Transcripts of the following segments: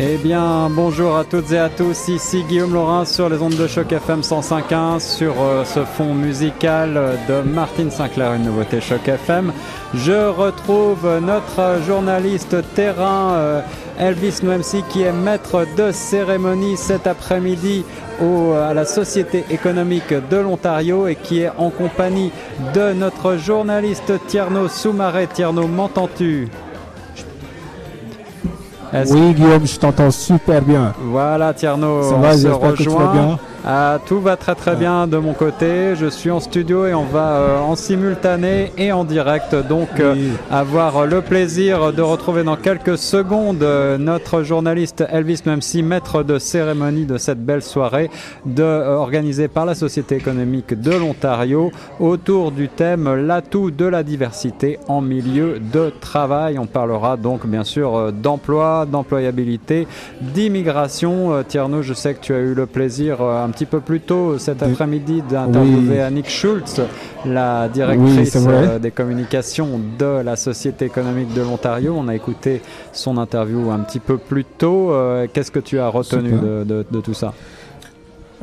Eh bien, bonjour à toutes et à tous. Ici Guillaume Laurin sur les ondes de choc FM 105.1 sur euh, ce fond musical de Martine Sinclair, une nouveauté choc FM. Je retrouve notre journaliste terrain euh, Elvis Noemsi qui est maître de cérémonie cet après-midi à la Société économique de l'Ontario et qui est en compagnie de notre journaliste Tierno Soumaré. Tierno, m'entends-tu? Oui, Guillaume, je t'entends super bien. Voilà, Tierno, Ça va, se rejoint. bien. Ah, tout va très très bien de mon côté. Je suis en studio et on va euh, en simultané et en direct donc euh, avoir le plaisir de retrouver dans quelques secondes euh, notre journaliste Elvis Memsi, maître de cérémonie de cette belle soirée de, organisée par la Société économique de l'Ontario autour du thème l'atout de la diversité en milieu de travail. On parlera donc bien sûr d'emploi, d'employabilité, d'immigration. Tierno, je sais que tu as eu le plaisir un petit peu plus tôt cet après-midi d'interviewer Annick Schultz, la directrice euh, des communications de la Société économique de l'Ontario. On a écouté son interview un petit peu plus tôt. Euh, qu'est-ce que tu as retenu de tout ça?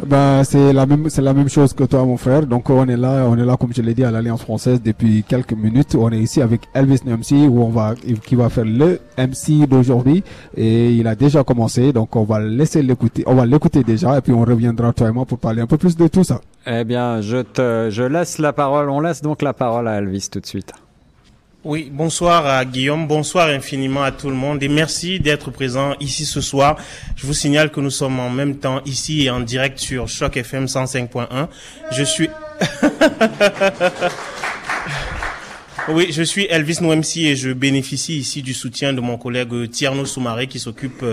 Ben, c'est la même, c'est la même chose que toi, mon frère. Donc, on est là, on est là, comme je l'ai dit, à l'Alliance française depuis quelques minutes. On est ici avec Elvis MC, où on va, qui va faire le MC d'aujourd'hui. Et il a déjà commencé. Donc, on va laisser l'écouter, on va l'écouter déjà. Et puis, on reviendra, toi et moi, pour parler un peu plus de tout ça. Eh bien, je te, je laisse la parole. On laisse donc la parole à Elvis tout de suite. Oui, bonsoir à Guillaume, bonsoir infiniment à tout le monde et merci d'être présent ici ce soir. Je vous signale que nous sommes en même temps ici et en direct sur Choc FM 105.1. Je suis Oui, je suis Elvis Noemsi et je bénéficie ici du soutien de mon collègue Tierno Soumaré qui s'occupe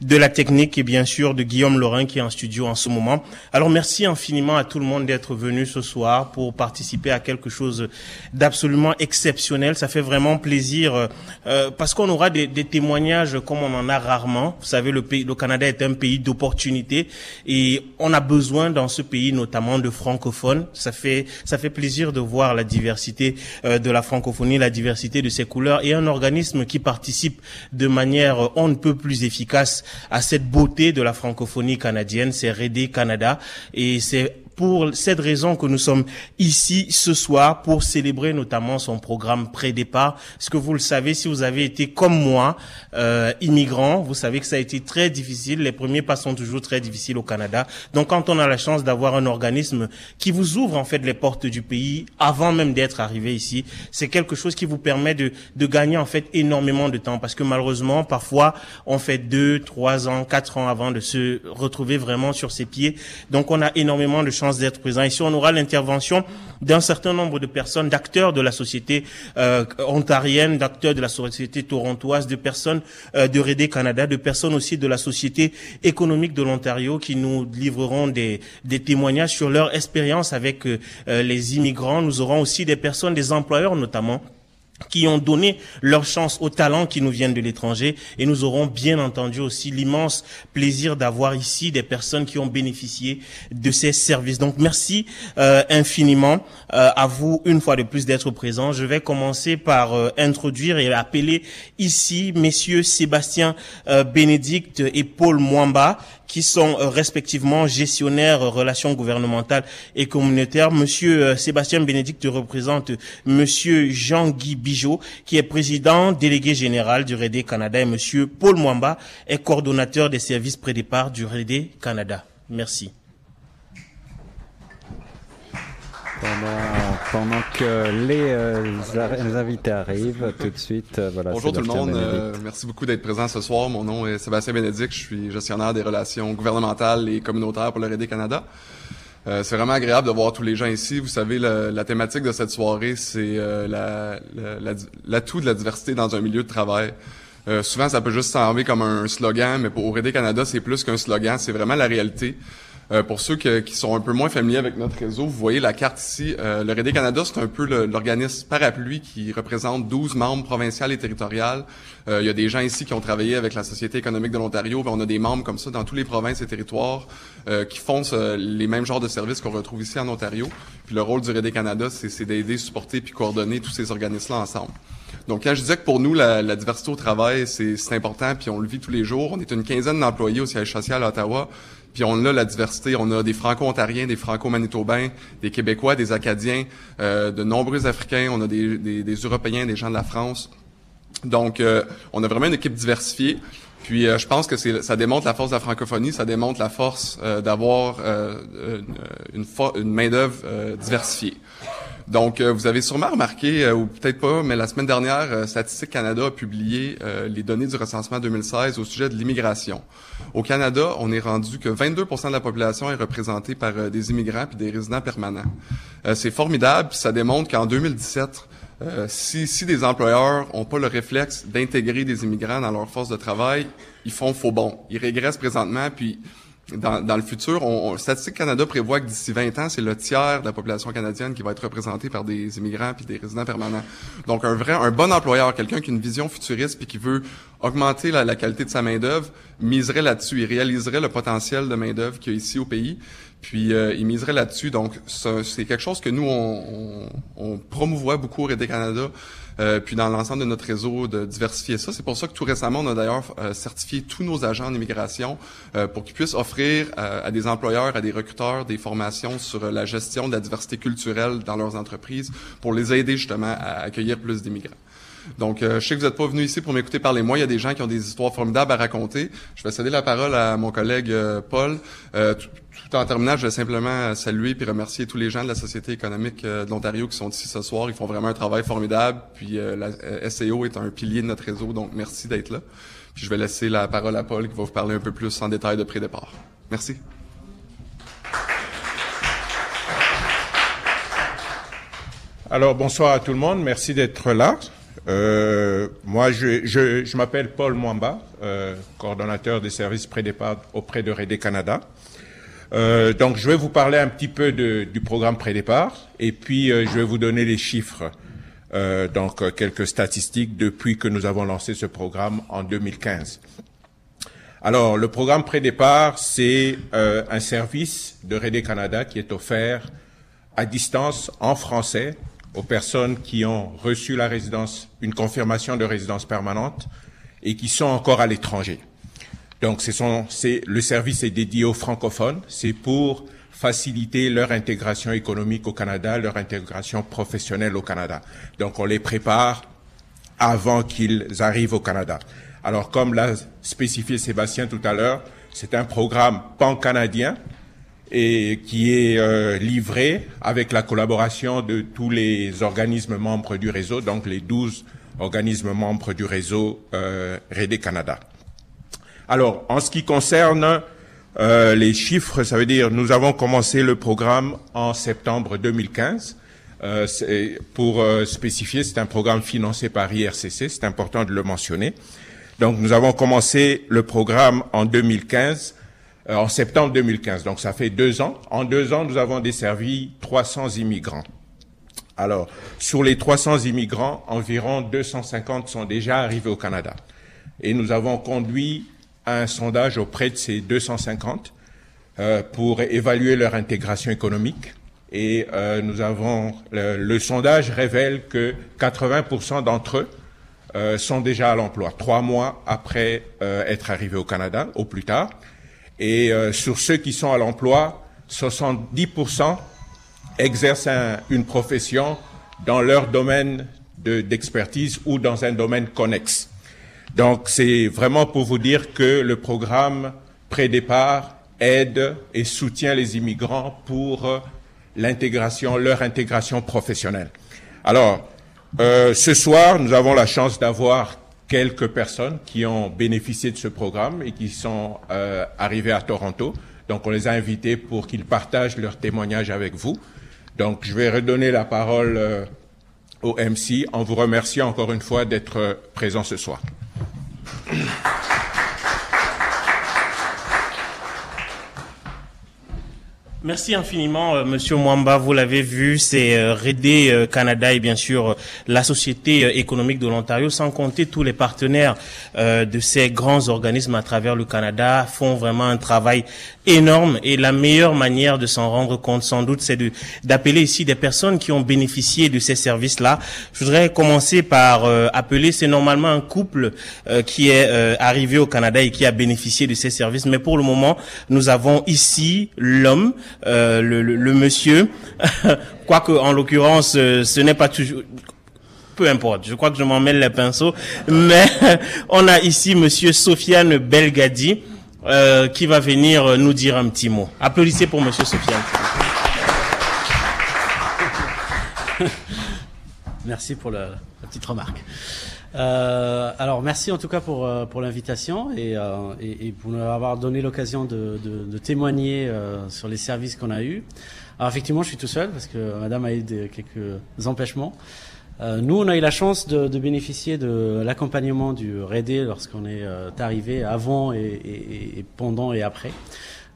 de la technique et bien sûr de Guillaume Laurin qui est en studio en ce moment. Alors merci infiniment à tout le monde d'être venu ce soir pour participer à quelque chose d'absolument exceptionnel. Ça fait vraiment plaisir euh, parce qu'on aura des, des, témoignages comme on en a rarement. Vous savez, le pays, le Canada est un pays d'opportunités et on a besoin dans ce pays notamment de francophones. Ça fait ça fait plaisir de voir la diversité euh, de la francophonie la diversité de ses couleurs et un organisme qui participe de manière on ne peut plus efficace à cette beauté de la francophonie canadienne, c'est Redé Canada et c'est pour cette raison que nous sommes ici ce soir pour célébrer notamment son programme pré-départ. Parce que vous le savez, si vous avez été comme moi, euh, immigrant, vous savez que ça a été très difficile. Les premiers pas sont toujours très difficiles au Canada. Donc quand on a la chance d'avoir un organisme qui vous ouvre en fait les portes du pays avant même d'être arrivé ici, c'est quelque chose qui vous permet de, de gagner en fait énormément de temps. Parce que malheureusement, parfois, on fait deux, trois ans, quatre ans avant de se retrouver vraiment sur ses pieds. Donc on a énormément de d'être présent. Ici, on aura l'intervention d'un certain nombre de personnes, d'acteurs de la société euh, ontarienne, d'acteurs de la société torontoise, de personnes euh, de Redé Canada, de personnes aussi de la société économique de l'Ontario qui nous livreront des, des témoignages sur leur expérience avec euh, les immigrants. Nous aurons aussi des personnes, des employeurs notamment, qui ont donné leur chance aux talents qui nous viennent de l'étranger et nous aurons bien entendu aussi l'immense plaisir d'avoir ici des personnes qui ont bénéficié de ces services. Donc merci euh, infiniment euh, à vous une fois de plus d'être présents. Je vais commencer par euh, introduire et appeler ici messieurs Sébastien Bénédicte et Paul Mwamba qui sont euh, respectivement gestionnaires euh, relations gouvernementales et communautaires. Monsieur euh, Sébastien Bénédicte représente Monsieur Jean-Guy Bijot, qui est président délégué général du REDE Canada, et Monsieur Paul Mwamba est coordonnateur des services pré-départ du REDE Canada. Merci. Pendant, que les, euh, invités arrivent tout de suite, euh, voilà. Bonjour tout le monde, euh, merci beaucoup d'être présent ce soir. Mon nom est Sébastien Bénédicte, je suis gestionnaire des relations gouvernementales et communautaires pour le RD Canada. c'est vraiment agréable de voir tous les gens ici. Vous savez, la, thématique de cette soirée, c'est l'atout la, de la diversité dans un milieu de travail. souvent, ça peut juste sembler comme un slogan, mais pour RD Canada, c'est plus qu'un slogan, c'est vraiment la réalité. Euh, pour ceux qui sont un peu moins familiers avec notre réseau, vous voyez la carte ici. Euh, le RD Canada, c'est un peu l'organisme parapluie qui représente 12 membres provinciaux et territoriales. Euh, il y a des gens ici qui ont travaillé avec la Société économique de l'Ontario. On a des membres comme ça dans tous les provinces et territoires qui font les mêmes genres de services qu'on retrouve ici en Ontario. Puis le rôle du RD Canada, c'est d'aider, supporter puis coordonner tous ces organismes-là ensemble. Donc, quand je disais que pour nous, la, la diversité au travail, c'est important, puis on le vit tous les jours. On est une quinzaine d'employés au siège social à Ottawa. Puis on a la diversité, on a des Franco-Ontariens, des Franco-Manitobains, des Québécois, des Acadiens, euh, de nombreux Africains, on a des, Européens, des gens de la France. Donc, euh, on a vraiment une équipe diversifiée. Puis, euh, je pense que ça démontre la force de la francophonie, ça démontre la force d'avoir une, une main-d'œuvre diversifiée. Donc, vous avez sûrement remarqué, ou peut-être pas, mais la semaine dernière, Statistique Canada a publié les données du recensement 2016 au sujet de l'immigration. Au Canada, on est rendu que 22% de la population est représentée par euh, des immigrants puis des résidents permanents. Euh, c'est formidable, puis ça démontre qu'en 2017, euh, si, si des employeurs n'ont pas le réflexe d'intégrer des immigrants dans leur force de travail, ils font faux bon. Ils régressent présentement, puis dans, le futur, on, Statistique Canada prévoit que d'ici 20 ans, c'est le tiers de la population canadienne qui va être représentée par des immigrants puis des résidents permanents. Donc, un vrai, un bon employeur, quelqu'un qui a une vision futuriste puis qui veut augmenter la, qualité de sa main d'œuvre, miserait là-dessus. Il réaliserait le potentiel de main d'œuvre qu'il y a ici au pays. Puis euh, il miserait là-dessus. Donc, c'est quelque chose que nous, on, on, promouvoit beaucoup au RD Canada. Euh, puis dans l'ensemble de notre réseau de diversifier ça. C'est pour ça que tout récemment, on a d'ailleurs euh, certifié tous nos agents en immigration euh, pour qu'ils puissent offrir à des employeurs, à des recruteurs des formations sur la gestion de la diversité culturelle dans leurs entreprises pour les aider justement à accueillir plus d'immigrants. Donc, je sais que vous n'êtes pas venu ici pour m'écouter parler moi. Il y a des gens qui ont des histoires formidables à raconter. Je vais céder la parole à mon collègue Paul. Tout en terminant, je vais simplement saluer et remercier tous les gens de la Société économique euh, de l'Ontario qui sont ici ce soir. Ils font vraiment un travail formidable. Puis euh, la euh, SEO est un pilier de notre réseau, donc merci d'être là. Puis je vais laisser la parole à Paul qui va vous parler un peu plus en détail de pré-départ. Merci. Alors bonsoir à tout le monde, merci d'être là. Moi, je, je, m'appelle Paul Mwamba, coordonnateur des services pré-départ auprès de Rédé Canada. Euh, donc, je vais vous parler un petit peu de, du programme pré-départ et puis euh, je vais vous donner les chiffres, euh, donc euh, quelques statistiques depuis que nous avons lancé ce programme en 2015. Alors, le programme pré-départ, c'est un service de Rédé Canada qui est offert à distance en français aux personnes qui ont reçu la résidence, une confirmation de résidence permanente et qui sont encore à l'étranger. Donc, le service est dédié aux francophones. C'est pour faciliter leur intégration économique au Canada, leur intégration professionnelle au Canada. Donc, on les prépare avant qu'ils arrivent au Canada. Alors, comme l'a spécifié Sébastien tout à l'heure, c'est un programme pan-canadien et qui est euh, livré avec la collaboration de tous les organismes membres du réseau, donc les 12 organismes membres du réseau euh, Canada. Alors, en ce qui concerne euh, les chiffres, ça veut dire nous avons commencé le programme en septembre 2015. Euh, pour euh, spécifier, c'est un programme financé par IRCC, c'est important de le mentionner. Donc nous avons commencé le programme en 2015, euh, en septembre 2015, donc ça fait deux ans. En deux ans, nous avons desservi 300 immigrants. Alors, sur les 300 immigrants, environ 250 sont déjà arrivés au Canada. Et nous avons conduit un sondage auprès de ces 250 euh, pour évaluer leur intégration économique. Et euh, nous avons le, sondage révèle que 80% d'entre eux euh, sont déjà à l'emploi, trois mois après être arrivés au Canada, au plus tard. Et sur ceux qui sont à l'emploi, 70% exercent une profession dans leur domaine d'expertise ou dans un domaine connexe. Donc c'est vraiment pour vous dire que le programme pré-départ aide et soutient les immigrants pour l'intégration, leur intégration professionnelle. Alors, euh, ce soir, nous avons la chance d'avoir quelques personnes qui ont bénéficié de ce programme et qui sont euh, arrivées à Toronto. Donc, on les a invités pour qu'ils partagent leur témoignage avec vous. Donc, je vais redonner la parole euh, au MC en vous remerciant encore une fois d'être présent ce soir. Merci infiniment, euh, Monsieur Mwamba. Vous l'avez vu, c'est euh, euh, Canada et bien sûr la Société économique de l'Ontario, sans compter tous les partenaires de ces grands organismes à travers le Canada, font vraiment un travail énorme. Et la meilleure manière de s'en rendre compte, sans doute, c'est d'appeler ici des personnes qui ont bénéficié de ces services-là. Je voudrais commencer par appeler, c'est normalement un couple qui est arrivé au Canada et qui a bénéficié de ces services. Mais pour le moment, nous avons ici l'homme euh, le, le, monsieur, quoique en l'occurrence euh, ce n'est pas toujours peu importe, je crois que je m'en mêle les pinceaux, mais on a ici monsieur Sofiane Belgadi euh, qui va venir nous dire un petit mot. Applaudissez pour monsieur Sofiane. Merci pour la petite remarque. Euh, alors merci en tout cas pour, euh, pour l'invitation et, euh, et, et, pour nous avoir donné l'occasion de, de, de, témoigner euh, sur les services qu'on a eus. Alors effectivement, je suis tout seul parce que Madame a eu des, quelques empêchements. Euh, nous, on a eu la chance de, de bénéficier de l'accompagnement du REDE lorsqu'on est arrivé avant et, et, pendant et après.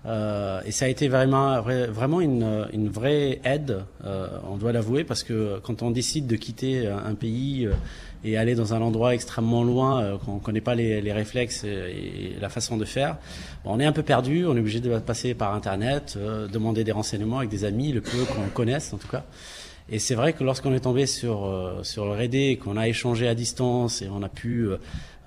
Euh, et ça a été vraiment, vraiment une, une vraie aide, euh, on doit l'avouer, parce que quand on décide de quitter un pays et aller dans un endroit extrêmement loin, euh, qu'on ne connaît pas les, les, réflexes et, la façon de faire, bon, on est un peu perdu, on est obligé de passer par Internet, euh, demander des renseignements avec des amis, le peu qu'on connaisse en tout cas. Et c'est vrai que lorsqu'on est tombé sur euh, sur le RD, qu'on a échangé à distance et on a pu,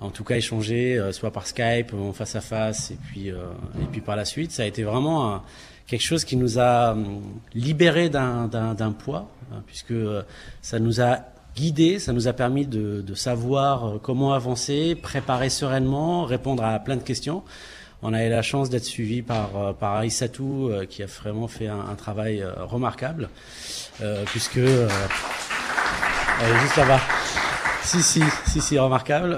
en tout cas, échanger soit par Skype, en face à face, et puis et puis par la suite, ça a été vraiment quelque chose qui nous a hum, libéré d'un poids, hein, puisque ça nous a guidé, ça nous a permis de, de, savoir euh, comment avancer, préparer sereinement, répondre à plein de questions. On a eu la chance d'être suivi par, euh, par Aïssatou, euh, qui a vraiment fait un, un travail remarquable, euh, puisque... Euh, elle est juste là-bas. Si, si, si, si, remarquable,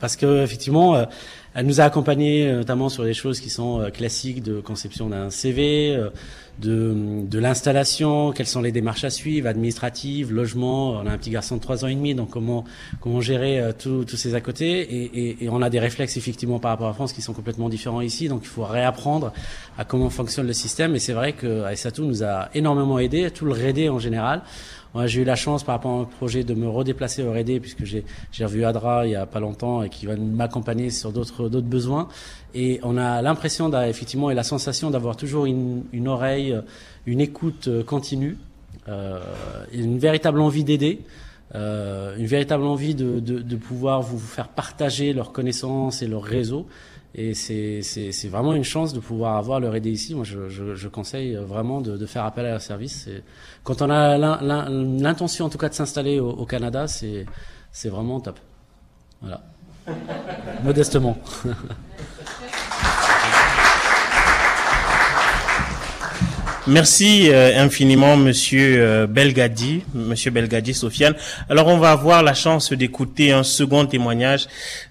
parce que effectivement, elle nous a accompagnés notamment sur des choses qui sont classiques de conception d'un CV, de, de l'installation, quelles sont les démarches à suivre, administratives, logement. On a un petit garçon de trois ans et demi, donc comment comment gérer euh, tous ces à côté. Et, et, et, on a des réflexes effectivement par rapport à France qui sont complètement différents ici, donc il faut réapprendre à comment fonctionne le système. Et c'est vrai que Aïssatou nous a énormément aidé, tout le RD en général. Moi, j'ai eu la chance par rapport à mon projet de me redéplacer au RD puisque j'ai revu Adra il y a pas longtemps et qui va m'accompagner sur d'autres d'autres besoins. Et on a l'impression effectivement et la sensation d'avoir toujours une, une, oreille, une écoute euh, continue, euh, une véritable envie d'aider. Euh, une véritable envie de, de, de, pouvoir vous faire partager leurs connaissances et leur réseau. Et c'est vraiment une chance de pouvoir avoir leur aider ici. Moi, je, je, je conseille vraiment de, de, faire appel à leur service. Quand on a l'intention, en tout cas, de s'installer au, au, Canada, c'est vraiment top. Voilà. Modestement. Merci euh, infiniment, Monsieur euh, Belgadi, Monsieur Belgadi, Sofiane. Alors, on va avoir la chance d'écouter un second témoignage.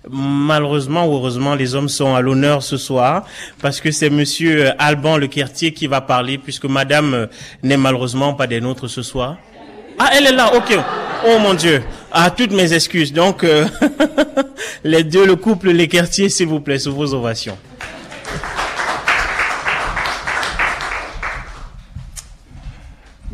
Malheureusement ou heureusement, les hommes sont à l'honneur ce soir parce que c'est Monsieur euh, Alban Lequertier qui va parler puisque Madame n'est malheureusement pas des nôtres ce soir. Ah, elle est là, ok. Oh mon Dieu. Ah, toutes mes excuses. Donc, les deux, le couple Lequertier, s'il vous plaît, sous vos ovations.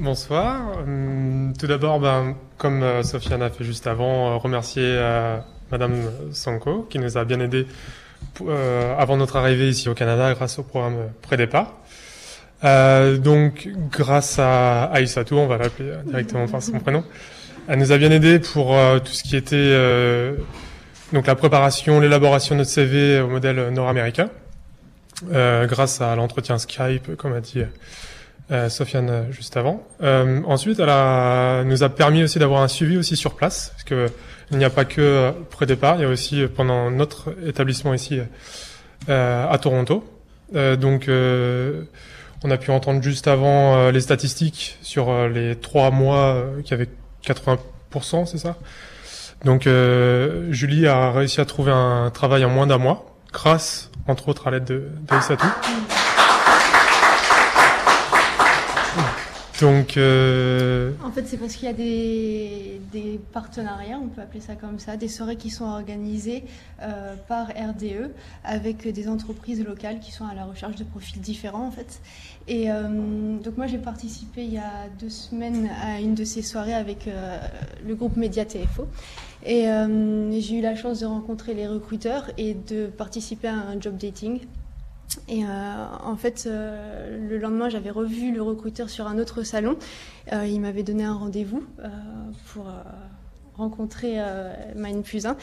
Bonsoir. Hum, tout d'abord, ben, comme euh, Sofiane a fait juste avant, euh, remercier euh, Madame Sanko qui nous a bien aidés avant notre arrivée ici au Canada grâce au programme Pré-Départ. donc, grâce à Aïssatou, on va l'appeler directement par son prénom, elle nous a bien aidés pour tout ce qui était donc la préparation, l'élaboration de notre CV au modèle nord-américain, grâce à l'entretien Skype, comme a dit euh, Sofiane euh, juste avant. Euh, ensuite, elle nous a permis aussi d'avoir un suivi aussi sur place, parce que il n'y a pas que pré-départ, il y a aussi pendant notre établissement ici à Toronto. donc, on a pu entendre juste avant les statistiques sur les trois mois qui avaient 80%, c'est ça? Donc, Julie a réussi à trouver un travail en moins d'un mois, grâce, entre autres, à l'aide d'Aïssatou. Euh... en fait, c'est parce qu'il y a des, partenariats, on peut appeler ça comme ça, des soirées qui sont organisées euh, par RDE avec des entreprises locales qui sont à la recherche de profils différents, en fait. Et euh, donc, moi, j'ai participé il y a deux semaines à une de ces soirées avec le groupe Média TFO. Et j'ai eu la chance de rencontrer les recruteurs et de participer à un job dating. Et euh, en fait, euh, le lendemain, j'avais revu le recruteur sur un autre salon. Euh, il m'avait donné un rendez-vous pour rencontrer Mine Plus 1.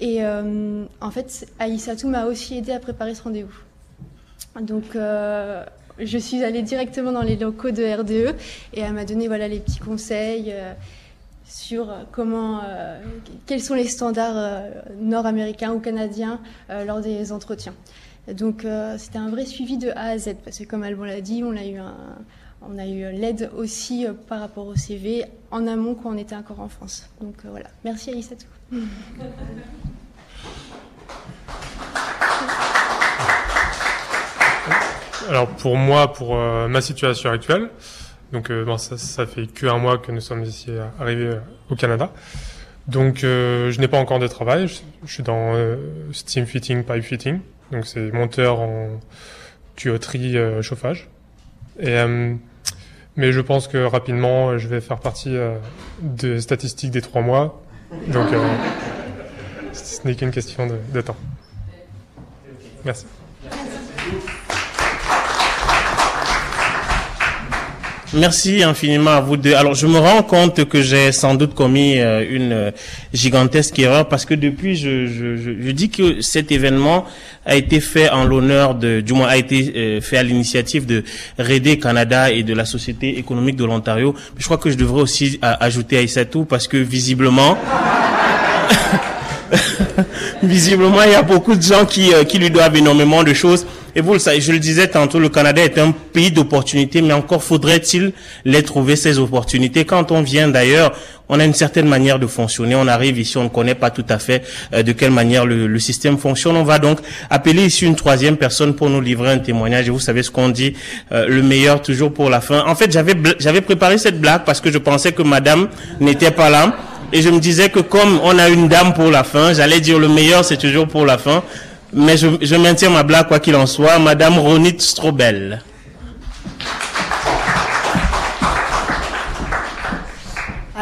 Et en fait, Aïssatou m'a aussi aidé à préparer ce rendez-vous. Donc, je suis allée directement dans les locaux de RDE et elle m'a donné voilà, les petits conseils sur comment, quels sont les standards nord-américains ou canadiens lors des entretiens. Donc c'était un vrai suivi de A à Z parce que comme Alban l'a dit, on a eu l'aide aussi par rapport au CV en amont quand on était encore en France. Donc voilà, merci à Issatou. Alors pour moi, pour ma situation actuelle, donc euh, ça, fait que un mois que nous sommes ici euh, arrivés euh, au Canada. Donc euh, je n'ai pas encore de travail. Je, je suis dans euh, steam fitting, pipe fitting. Donc c'est monteur en tuyauterie chauffage. Et mais je pense que rapidement je vais faire partie des statistiques des trois mois. Donc ce n'est qu'une question de, de temps. Merci. Merci infiniment à vous deux. Alors, je me rends compte que j'ai sans doute commis euh, une euh, gigantesque erreur parce que depuis, je, je, je, je, dis que cet événement a été fait en l'honneur de, du moins a été euh, fait à l'initiative de Redé Canada et de la Société économique de l'Ontario. Je crois que je devrais aussi ajouter Aïssatou parce que visiblement, visiblement, il y a beaucoup de gens qui, qui lui doivent énormément de choses. Et vous le savez, je le disais tantôt, le Canada est un pays d'opportunités, mais encore faudrait-il les trouver, ces opportunités. Quand on vient d'ailleurs, on a une certaine manière de fonctionner. On arrive ici, on ne connaît pas tout à fait euh, de quelle manière le, le, système fonctionne. On va donc appeler ici une troisième personne pour nous livrer un témoignage. Et vous savez ce qu'on dit, euh, le meilleur toujours pour la fin. En fait, j'avais j'avais préparé cette blague parce que je pensais que Madame n'était pas là. Et je me disais que comme on a une dame pour la fin, j'allais dire le meilleur c'est toujours pour la fin. Mais je, maintiens ma blague quoi qu'il en soit. Madame Ronit Strobel.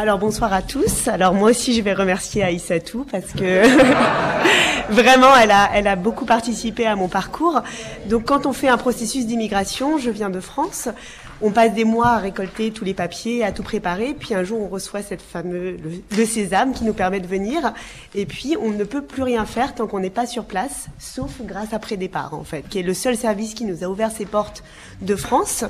Alors bonsoir à tous. Alors moi aussi je vais remercier Aïssatou parce que vraiment elle a, elle a beaucoup participé à mon parcours. Donc quand on fait un processus d'immigration, je viens de France, on passe des mois à récolter tous les papiers, à tout préparer, puis un jour on reçoit cette fameuse le, le sésame qui nous permet de venir, et puis on ne peut plus rien faire tant qu'on n'est pas sur place, sauf grâce à Prédépart en fait, qui est le seul service qui nous a ouvert ses portes de France.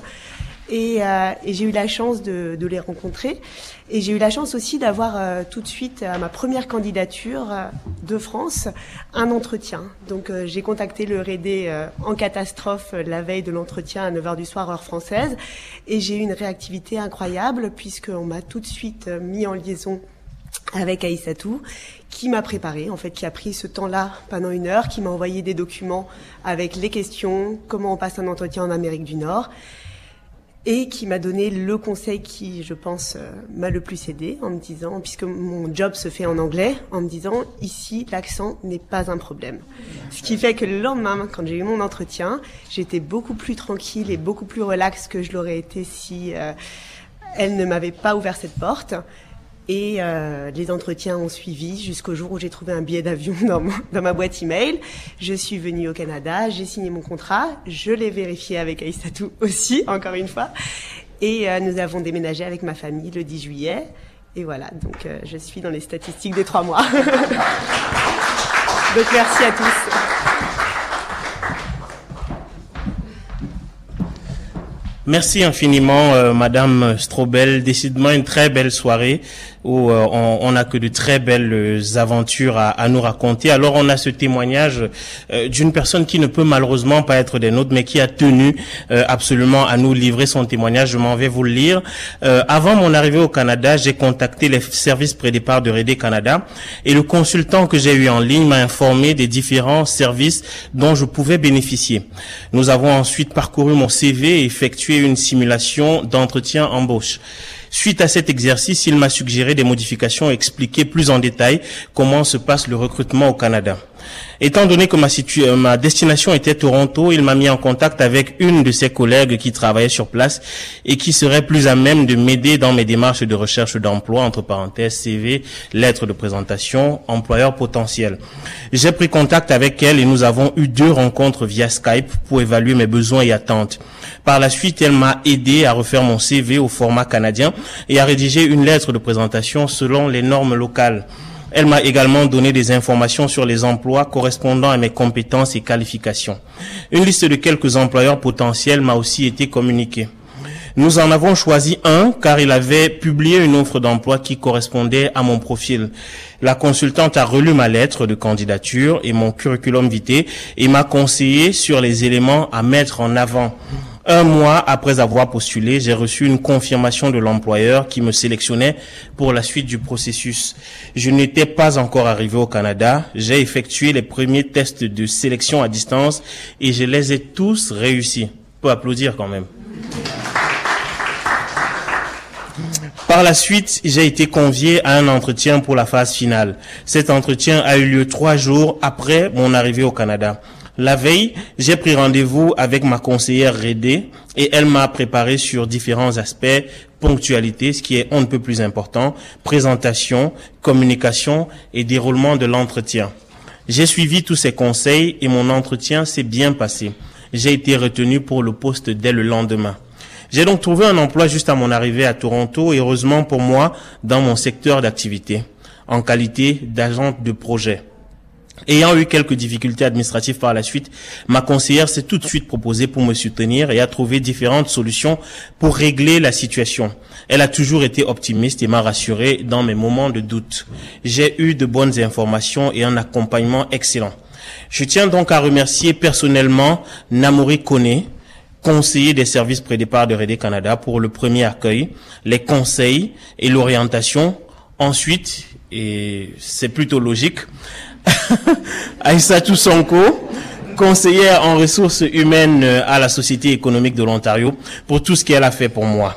Et, euh, et j'ai eu la chance de, de, les rencontrer. Et j'ai eu la chance aussi d'avoir euh, tout de suite à ma première candidature euh, de France un entretien. Donc euh, j'ai contacté le RD en catastrophe la veille de l'entretien à 9h du soir heure française. Et j'ai eu une réactivité incroyable puisqu'on m'a tout de suite mis en liaison avec Aïssatou, qui m'a préparé, en fait, qui a pris ce temps-là pendant une heure, qui m'a envoyé des documents avec les questions, comment on passe un entretien en Amérique du Nord et qui m'a donné le conseil qui, je pense, euh, m'a le plus aidé en me disant, puisque mon job se fait en anglais, en me disant, ici, l'accent n'est pas un problème. Ce qui fait que le lendemain, quand j'ai eu mon entretien, j'étais beaucoup plus tranquille et beaucoup plus relaxe que je l'aurais été si euh, elle ne m'avait pas ouvert cette porte. Et euh, les entretiens ont suivi jusqu'au jour où j'ai trouvé un billet d'avion dans, ma boîte email. Je suis venue au Canada, j'ai signé mon contrat, je l'ai vérifié avec Aïssatou aussi, encore une fois. Et euh, nous avons déménagé avec ma famille le 10 juillet. Et voilà, donc euh, je suis dans les statistiques des trois mois. donc merci à tous. Merci infiniment, Madame Strobel. Décidément une très belle soirée. Où euh, on n'a que de très belles aventures à, à, nous raconter. Alors on a ce témoignage euh, d'une personne qui ne peut malheureusement pas être des nôtres, mais qui a tenu euh, absolument à nous livrer son témoignage. Je m'en vais vous le lire. avant mon arrivée au Canada, j'ai contacté les services pré-départ de Rédé Canada et le consultant que j'ai eu en ligne m'a informé des différents services dont je pouvais bénéficier. Nous avons ensuite parcouru mon CV et effectué une simulation d'entretien embauche. Suite à cet exercice, il m'a suggéré des modifications et expliqué plus en détail comment se passe le recrutement au Canada. Étant donné que ma, euh, ma destination était Toronto, il m'a mis en contact avec une de ses collègues qui travaillait sur place et qui serait plus à même de m'aider dans mes démarches de recherche d'emploi, entre parenthèses CV, lettre de présentation, employeur potentiel. J'ai pris contact avec elle et nous avons eu deux rencontres via Skype pour évaluer mes besoins et attentes. Par la suite, elle m'a aidé à refaire mon CV au format canadien et à rédiger une lettre de présentation selon les normes locales. Elle m'a également donné des informations sur les emplois correspondant à mes compétences et qualifications. Une liste de quelques employeurs potentiels m'a aussi été communiquée. Nous en avons choisi un car il avait publié une offre d'emploi qui correspondait à mon profil. La consultante a relu ma lettre de candidature et mon curriculum vitae et m'a conseillé sur les éléments à mettre en avant. Un mois après avoir postulé, j'ai reçu une confirmation de l'employeur qui me sélectionnait pour la suite du processus. Je n'étais pas encore arrivé au Canada. J'ai effectué les premiers tests de sélection à distance et je les ai tous réussis. On peut applaudir quand même. Par la suite, j'ai été convié à un entretien pour la phase finale. Cet entretien a eu lieu trois jours après mon arrivée au Canada. La veille, j'ai pris rendez-vous avec ma conseillère Rédé et elle m'a préparé sur différents aspects, ponctualité, ce qui est un peu plus important, présentation, communication et déroulement de l'entretien. J'ai suivi tous ces conseils et mon entretien s'est bien passé. J'ai été retenu pour le poste dès le lendemain. J'ai donc trouvé un emploi juste à mon arrivée à Toronto heureusement pour moi dans mon secteur d'activité, en qualité d'agent de projet. Ayant eu quelques difficultés administratives par la suite, ma conseillère s'est tout de suite proposée pour me soutenir et a trouvé différentes solutions pour régler la situation. Elle a toujours été optimiste et m'a rassuré dans mes moments de doute. J'ai eu de bonnes informations et un accompagnement excellent. Je tiens donc à remercier personnellement Namori Kone, conseiller des services pré-départ de Rédé Canada pour le premier accueil, les conseils et l'orientation. Ensuite, et c'est plutôt logique, Aïssatou Sonko, conseillère en ressources humaines à la Société économique de l'Ontario, pour tout ce qu'elle a fait pour moi.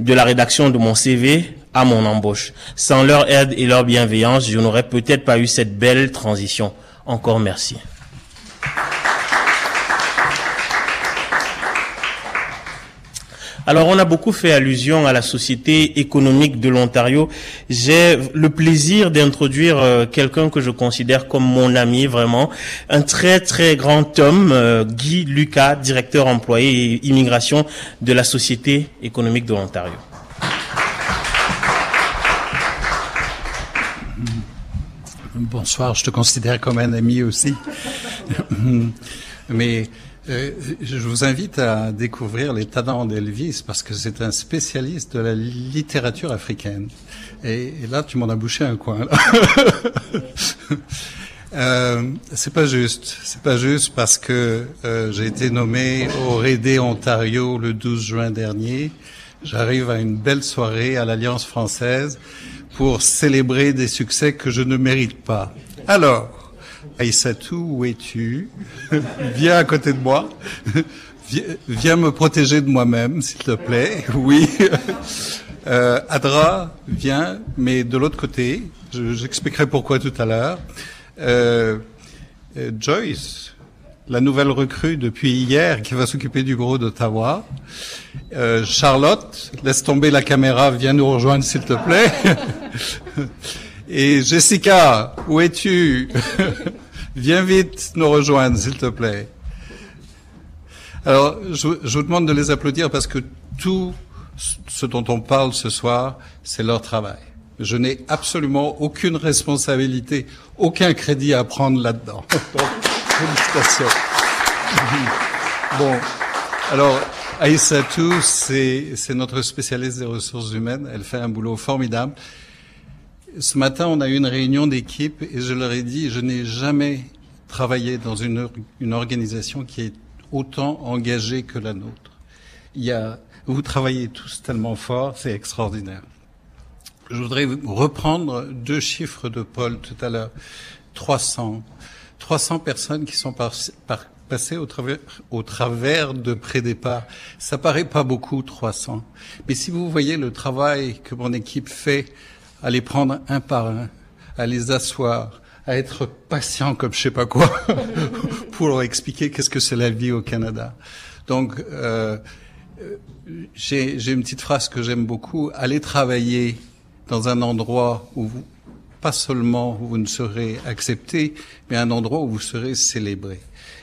De la rédaction de mon CV à mon embauche. Sans leur aide et leur bienveillance, je n'aurais peut-être pas eu cette belle transition. Encore merci. Alors, on a beaucoup fait allusion à la Société économique de l'Ontario. J'ai le plaisir d'introduire euh, quelqu'un que je considère comme mon ami, vraiment, un très très grand homme, euh, Guy Lucas, directeur employé et immigration de la Société économique de l'Ontario. Bonsoir, je te considère comme un ami aussi. Mais euh, je vous invite à découvrir les talents d'Elvis parce que c'est un spécialiste de la littérature africaine. Et, là, tu m'en as bouché un coin. euh, c'est pas juste. C'est pas juste parce que euh, j'ai été nommé au Rédé Ontario le 12 juin dernier. J'arrive à une belle soirée à l'Alliance française pour célébrer des succès que je ne mérite pas. Alors, Aïssatou, où es-tu? Viens à côté de moi. Viens me protéger de moi-même, s'il te plaît. Oui. Euh, Adra, viens, mais de l'autre côté. J'expliquerai pourquoi tout à l'heure. Euh, euh, Joyce, la nouvelle recrue depuis hier qui va s'occuper du gros d'Ottawa. Euh, Charlotte, laisse tomber la caméra, viens nous rejoindre s'il te plaît. Et Jessica, où es-tu? Viens vite nous rejoindre, s'il te plaît. Alors, je, je, vous demande de les applaudir parce que tout ce dont on parle ce soir, c'est leur travail. Je n'ai absolument aucune responsabilité, aucun crédit à prendre là-dedans. Félicitations. Bon, alors, Aïssatou, c'est notre spécialiste des ressources humaines. Elle fait un boulot formidable. Ce matin, on a eu une réunion d'équipe et je leur ai dit, je n'ai jamais travaillé dans une, une organisation qui est autant engagée que la nôtre. Il y a, vous travaillez tous tellement fort, c'est extraordinaire. Je voudrais reprendre deux chiffres de Paul tout à l'heure. 300. 300 personnes qui sont par, passées au travers, au travers de pré-départ. Ça paraît pas beaucoup, 300. Mais si vous voyez le travail que mon équipe fait à les prendre un par un, à les asseoir, à être patient comme je sais pas quoi, pour leur expliquer qu'est-ce que c'est la vie au Canada. Donc, euh, j'ai une petite phrase que j'aime beaucoup. Allez travailler dans un endroit où vous, pas seulement où vous ne serez accepté, mais un endroit où vous serez célébré.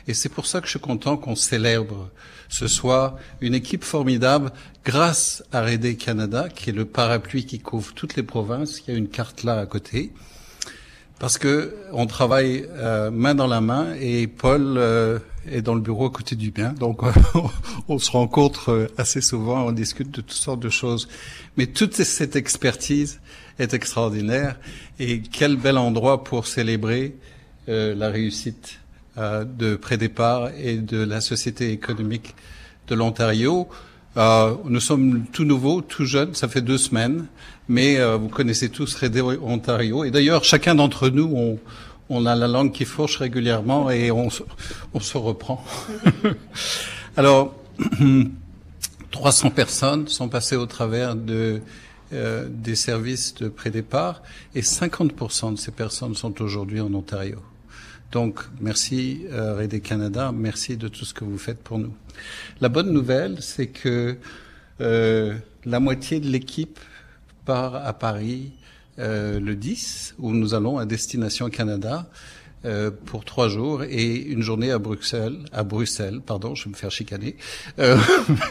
Et c'est pour ça que je suis content qu'on célèbre ce soir une équipe formidable grâce à Redé Canada, qui est le parapluie qui couvre toutes les provinces. Il y a une carte là à côté. Parce que on travaille euh, main dans la main et Paul euh, est dans le bureau à côté du bien, donc on se rencontre euh, assez souvent, on discute de toutes sortes de choses. Mais toute cette expertise est extraordinaire et quel bel endroit pour célébrer la réussite de Prédépart et de la Société économique de l'Ontario. nous sommes tout nouveaux, tout jeunes, ça fait deux semaines mais euh, vous connaissez tous Redé Ontario. Et d'ailleurs, chacun d'entre nous, on, on, a la langue qui fourche régulièrement et on, on se reprend. Alors, 300 personnes sont passées au travers de, euh, des services de pré-départ et 50% de ces personnes sont aujourd'hui en Ontario. Donc, merci euh, Redé Canada, merci de tout ce que vous faites pour nous. La bonne nouvelle, c'est que euh, la moitié de l'équipe part à Paris euh, le 10, où nous allons à Destination Canada euh, pour trois jours et une journée à Bruxelles, à Bruxelles, pardon, je vais me faire chicaner, euh,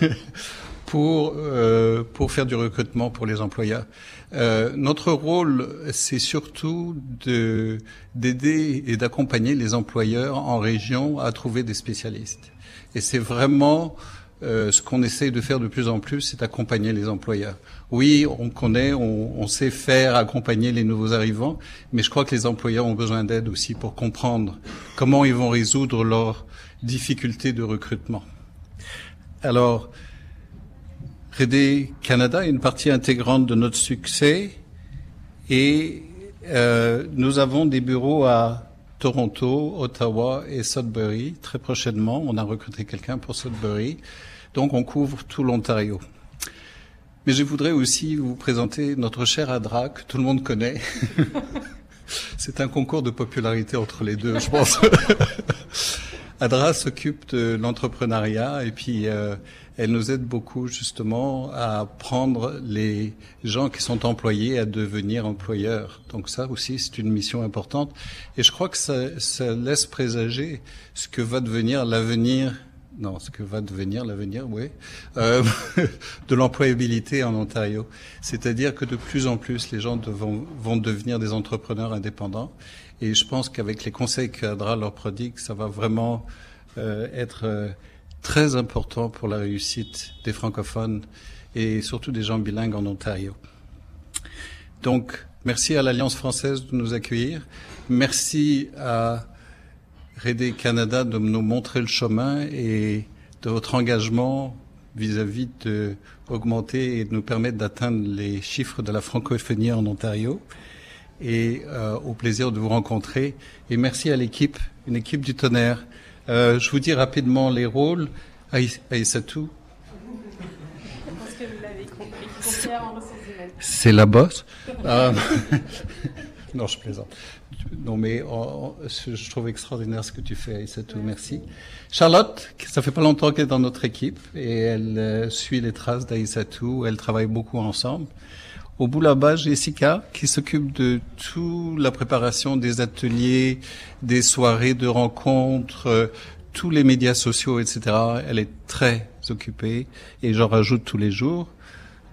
pour euh, pour faire du recrutement pour les employeurs. Euh, notre rôle, c'est surtout de d'aider et d'accompagner les employeurs en région à trouver des spécialistes. Et c'est vraiment euh, ce qu'on essaye de faire de plus en plus, c'est accompagner les employeurs. Oui, on connaît, on, on, sait faire, accompagner les nouveaux arrivants, mais je crois que les employeurs ont besoin d'aide aussi pour comprendre comment ils vont résoudre leurs difficultés de recrutement. Alors, Redé Canada est une partie intégrante de notre succès et euh, nous avons des bureaux à Toronto, Ottawa et Sudbury. Très prochainement, on a recruté quelqu'un pour Sudbury. Donc on couvre tout l'Ontario. Mais je voudrais aussi vous présenter notre cher Adra, que tout le monde connaît. C'est un concours de popularité entre les deux, je pense. Adra s'occupe de l'entrepreneuriat et puis euh, elle nous aide beaucoup justement à prendre les gens qui sont employés à devenir employeurs. Donc ça aussi, c'est une mission importante. Et je crois que ça, ça laisse présager ce que va devenir l'avenir non, ce que va devenir l'avenir, oui, euh, de l'employabilité en Ontario. C'est-à-dire que de plus en plus, les gens vont devenir des entrepreneurs indépendants. Et je pense qu'avec les conseils qu'Adra leur prodigue, ça va vraiment euh, être euh, très important pour la réussite des francophones et surtout des gens bilingues en Ontario. Donc, merci à l'Alliance française de nous accueillir. Merci à Redé Canada de nous montrer le chemin et de votre engagement vis-à-vis de augmenter et de nous permettre d'atteindre les chiffres de la francophonie en Ontario. Et euh, au plaisir de vous rencontrer. Et merci à l'équipe, une équipe du tonnerre. Euh, je vous dis rapidement les rôles. Aïssatou. C'est la bosse. Euh, non, je plaisante. Non, mais oh, oh, je trouve extraordinaire ce que tu fais, tout. Merci. Charlotte, ça fait pas longtemps qu'elle est dans notre équipe et elle euh, suit les traces d'Aïssatou. Elle travaille beaucoup ensemble. Au bout là-bas, Jessica, qui s'occupe de toute la préparation des ateliers, des soirées de rencontres, euh, tous les médias sociaux, etc. Elle est très occupée et j'en rajoute tous les jours.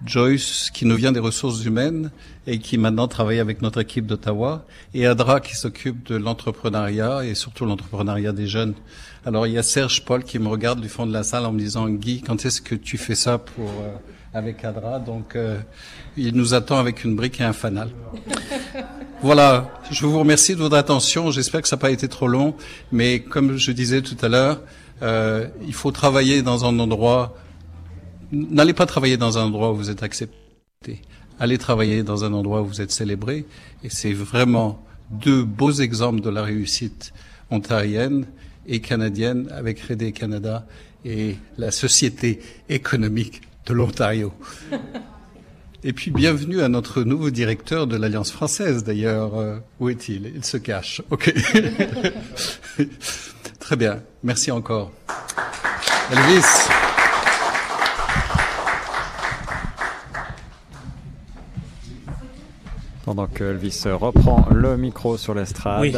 Joyce, qui nous vient des ressources humaines et qui maintenant travaille avec notre équipe d'Ottawa, et Adra, qui s'occupe de l'entrepreneuriat et surtout l'entrepreneuriat des jeunes. Alors il y a Serge Paul qui me regarde du fond de la salle en me disant Guy, quand est-ce que tu fais ça pour euh, avec Adra Donc euh, il nous attend avec une brique et un fanal. Voilà, je vous remercie de votre attention. J'espère que ça n'a pas été trop long, mais comme je disais tout à l'heure, euh, il faut travailler dans un endroit. N'allez pas travailler dans un endroit où vous êtes accepté. Allez travailler dans un endroit où vous êtes célébré. Et c'est vraiment deux beaux exemples de la réussite ontarienne et canadienne avec Rédé Canada et la Société économique de l'Ontario. Et puis bienvenue à notre nouveau directeur de l'Alliance française d'ailleurs. Euh, où est-il? Il se cache. Ok. Très bien. Merci encore. Elvis. Pendant que Elvis reprend le micro sur l'estrade. Oui.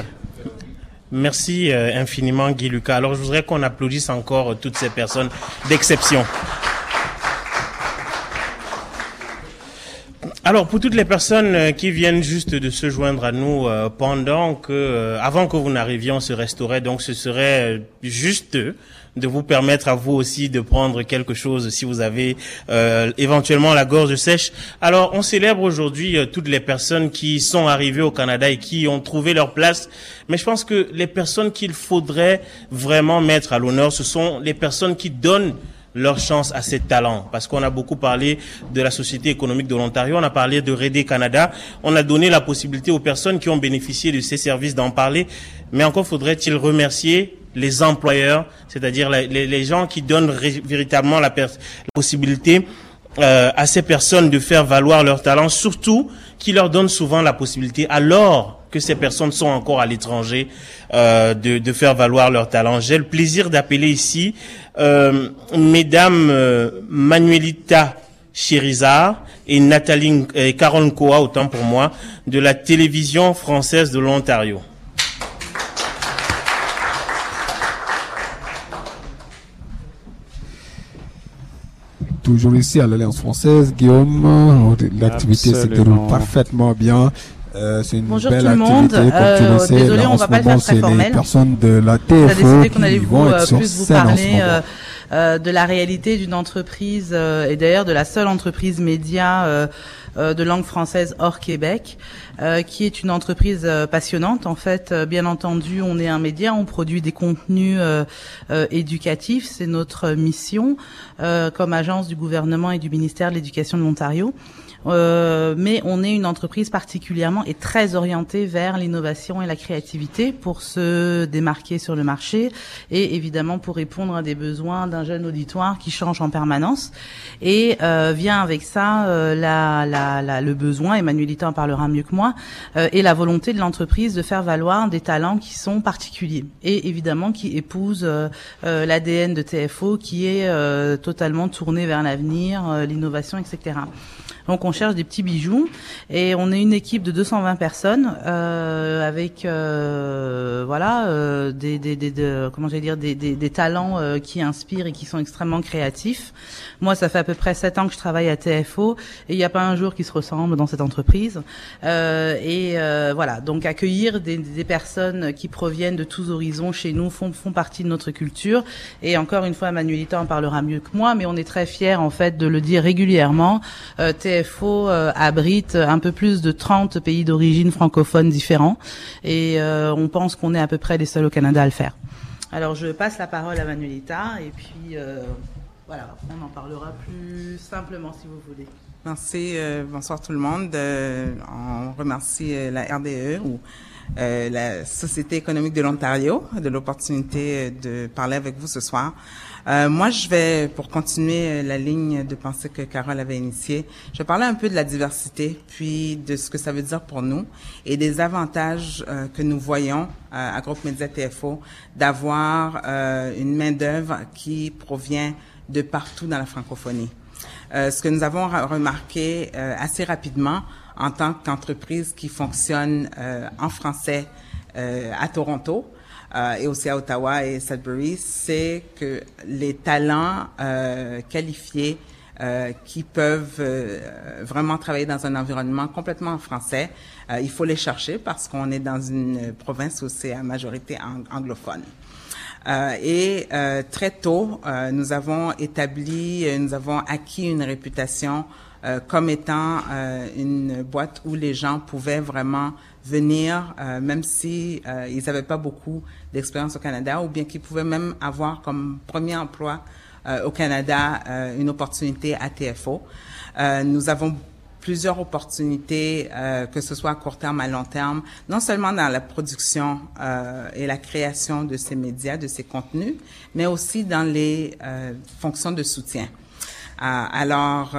Merci euh, infiniment Guy Lucas. Alors je voudrais qu'on applaudisse encore toutes ces personnes d'exception. Alors pour toutes les personnes euh, qui viennent juste de se joindre à nous euh, pendant que, euh, avant que vous n'arriviez, on se restaurait, donc ce serait juste de vous permettre à vous aussi de prendre quelque chose si vous avez éventuellement la gorge sèche. Alors on célèbre aujourd'hui toutes les personnes qui sont arrivées au Canada et qui ont trouvé leur place, mais je pense que les personnes qu'il faudrait vraiment mettre à l'honneur, ce sont les personnes qui donnent leur chance à ces talents. Parce qu'on a beaucoup parlé de la Société économique de l'Ontario, on a parlé de Redé Canada, on a donné la possibilité aux personnes qui ont bénéficié de ces services d'en parler. Mais encore faudrait-il remercier les employeurs, c'est-à-dire les, gens qui donnent véritablement la, possibilité euh, à ces personnes de faire valoir leurs talents, surtout qui leur donnent souvent la possibilité, alors que ces personnes sont encore à l'étranger, euh, de, de, faire valoir leurs talents. J'ai le plaisir d'appeler ici euh, mesdames euh, Manuelita Chirizard et Nathalie et Carole Koa, autant pour moi, de la télévision française de l'Ontario. Toujours ici à l'Alliance française, Guillaume, l'activité se déroule parfaitement bien. Euh, c'est une Bonjour belle tout le monde. Euh, désolé, on va pas le faire très c'est les formel. personnes de la On a TFO décidé qu'on allait vous, euh, plus vous parler euh, de la réalité d'une entreprise euh, et d'ailleurs de la seule entreprise média de langue française hors Québec, euh, qui est une entreprise euh, passionnante. En fait, euh, bien entendu, on est un média, on produit des contenus euh, euh, éducatifs, c'est notre mission euh, comme agence du gouvernement et du ministère de l'Éducation de l'Ontario. Euh, mais on est une entreprise particulièrement et très orientée vers l'innovation et la créativité pour se démarquer sur le marché et évidemment pour répondre à des besoins d'un jeune auditoire qui change en permanence. Et euh, vient avec ça euh, la, la, le besoin, Emmanuelita en parlera mieux que moi, euh, et la volonté de l'entreprise de faire valoir des talents qui sont particuliers et évidemment qui épousent euh, euh, l'ADN de TFO qui est totalement tourné vers l'avenir, l'innovation, etc. Donc on cherche des petits bijoux et on est une équipe de 220 personnes euh, avec euh, voilà euh, des, des, des, de- comment dire des, des, talents euh, qui inspirent et qui sont extrêmement créatifs. Moi, ça fait à peu près sept ans que je travaille à TFO et il n'y a pas un jour qui se ressemble dans cette entreprise. Euh, et euh, voilà, donc accueillir des, des personnes qui proviennent de tous horizons chez nous font, font partie de notre culture. Et encore une fois, Manuelita en parlera mieux que moi, mais on est très fiers en fait de le dire régulièrement. Euh, abrite un peu plus de 30 pays d'origine francophones différents et euh, on pense qu'on est à peu près les seuls au Canada à le faire. Alors je passe la parole à Manuelita et puis euh, voilà, on en parlera plus simplement si vous voulez. Merci, euh, bonsoir tout le monde. On remercie la RDE ou la Société économique de l'Ontario de l'opportunité de parler avec vous ce soir. Euh, moi, je vais, pour continuer euh, la ligne de pensée que Carole avait initiée, je vais parler un peu de la diversité, puis de ce que ça veut dire pour nous et des avantages euh, que nous voyons euh, à Groupe Média TFO d'avoir euh, une main-d'œuvre qui provient de partout dans la francophonie. Ce que nous avons remarqué assez rapidement en tant qu'entreprise qui fonctionne en français à Toronto euh, et aussi à Ottawa et Sudbury, c'est que les talents euh, qualifiés euh, qui peuvent euh, vraiment travailler dans un environnement complètement en français, euh, il faut les chercher parce qu'on est dans une province où c'est à majorité ang- anglophone. Euh, et euh, très tôt, nous avons établi, nous avons acquis une réputation comme étant une boîte où les gens pouvaient vraiment venir, même si ils n'avaient pas beaucoup d'expérience au Canada, ou bien qu'ils pouvaient même avoir comme premier emploi au Canada une opportunité à TFO. nous avons plusieurs opportunités, euh, que ce soit à court terme, à long terme, non seulement dans la production euh, et la création de ces médias, de ces contenus, mais aussi dans les euh, fonctions de soutien. alors,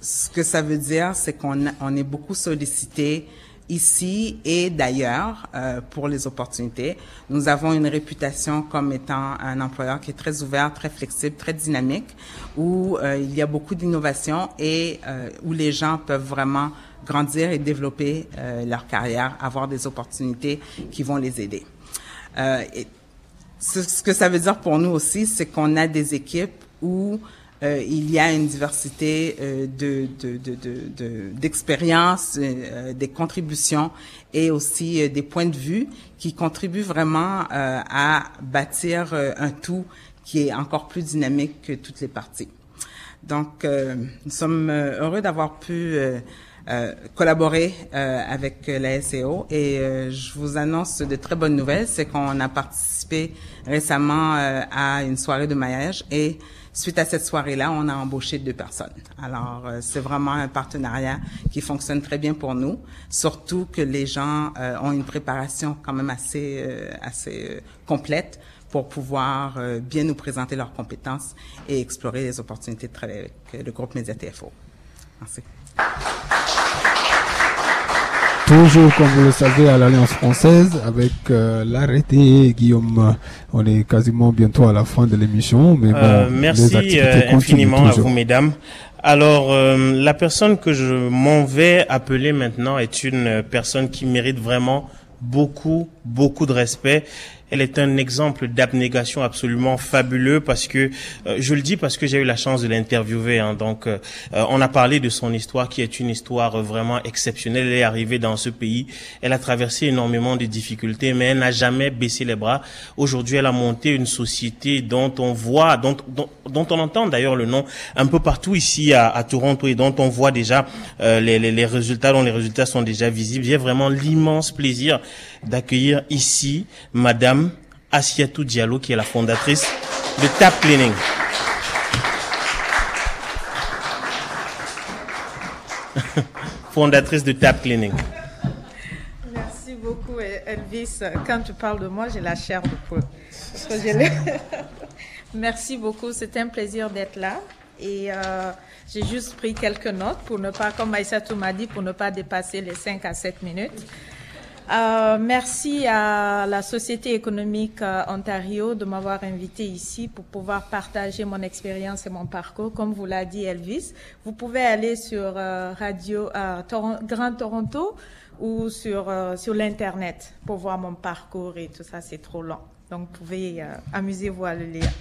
ce que ça veut dire, c'est qu'on on est beaucoup sollicité ici et d'ailleurs euh, pour les opportunités. Nous avons une réputation comme étant un employeur qui est très ouvert, très flexible, très dynamique, où euh, il y a beaucoup d'innovation et euh, où les gens peuvent vraiment grandir et développer leur carrière, avoir des opportunités qui vont les aider. Et ce, ce, que ça veut dire pour nous aussi, c'est qu'on a des équipes où euh, il y a une diversité euh, de, d'expériences, de, de, euh, des contributions et aussi des points de vue qui contribuent vraiment à bâtir un tout qui est encore plus dynamique que toutes les parties. Donc, nous sommes heureux d'avoir pu collaborer avec la SEO et je vous annonce de très bonnes nouvelles, c'est qu'on a participé récemment à une soirée de maillage et Suite à cette soirée-là, on a embauché deux personnes. Alors, euh, c'est vraiment un partenariat qui fonctionne très bien pour nous, surtout que les gens euh, ont une préparation quand même assez, euh, assez complète pour pouvoir bien nous présenter leurs compétences et explorer les opportunités de travailler avec le groupe Média TFO. Merci. Toujours, comme vous le savez, à l'Alliance française, avec euh, l'arrêté, Guillaume, on est quasiment bientôt à la fin de l'émission. Mais bon, euh, merci euh, infiniment à vous, mesdames. Alors, la personne que je m'en vais appeler maintenant est une personne qui mérite vraiment beaucoup, beaucoup de respect elle est un exemple d'abnégation absolument fabuleux parce que euh, je le dis parce que j'ai eu la chance de l'interviewer. Hein, donc, euh, euh, on a parlé de son histoire qui est une histoire vraiment exceptionnelle. Elle est arrivée dans ce pays, elle a traversé énormément de difficultés, mais elle n'a jamais baissé les bras. Aujourd'hui, elle a monté une société dont on voit, dont, dont, dont on entend d'ailleurs le nom un peu partout ici à, à Toronto et dont on voit déjà les, les, les résultats, dont les résultats sont déjà visibles. J'ai vraiment l'immense plaisir d'accueillir ici Madame Asiatou Diallo, qui est la fondatrice de Tap Cleaning. fondatrice de Tap Cleaning. Merci beaucoup Elvis. Quand tu parles de moi, j'ai la chair de poule. Merci beaucoup, c'est un plaisir d'être là. Et euh, j'ai juste pris quelques notes pour ne pas, comme Aïssatou m'a dit, pour ne pas dépasser les 5 à 7 minutes. Euh, merci à la Société économique euh, Ontario de m'avoir invité ici pour pouvoir partager mon expérience et mon parcours. Comme vous l'a dit Elvis, vous pouvez aller sur euh, Radio Grand Toronto ou sur sur l'internet pour voir mon parcours et tout ça. C'est trop long, donc vous pouvez amuser-vous à le lire.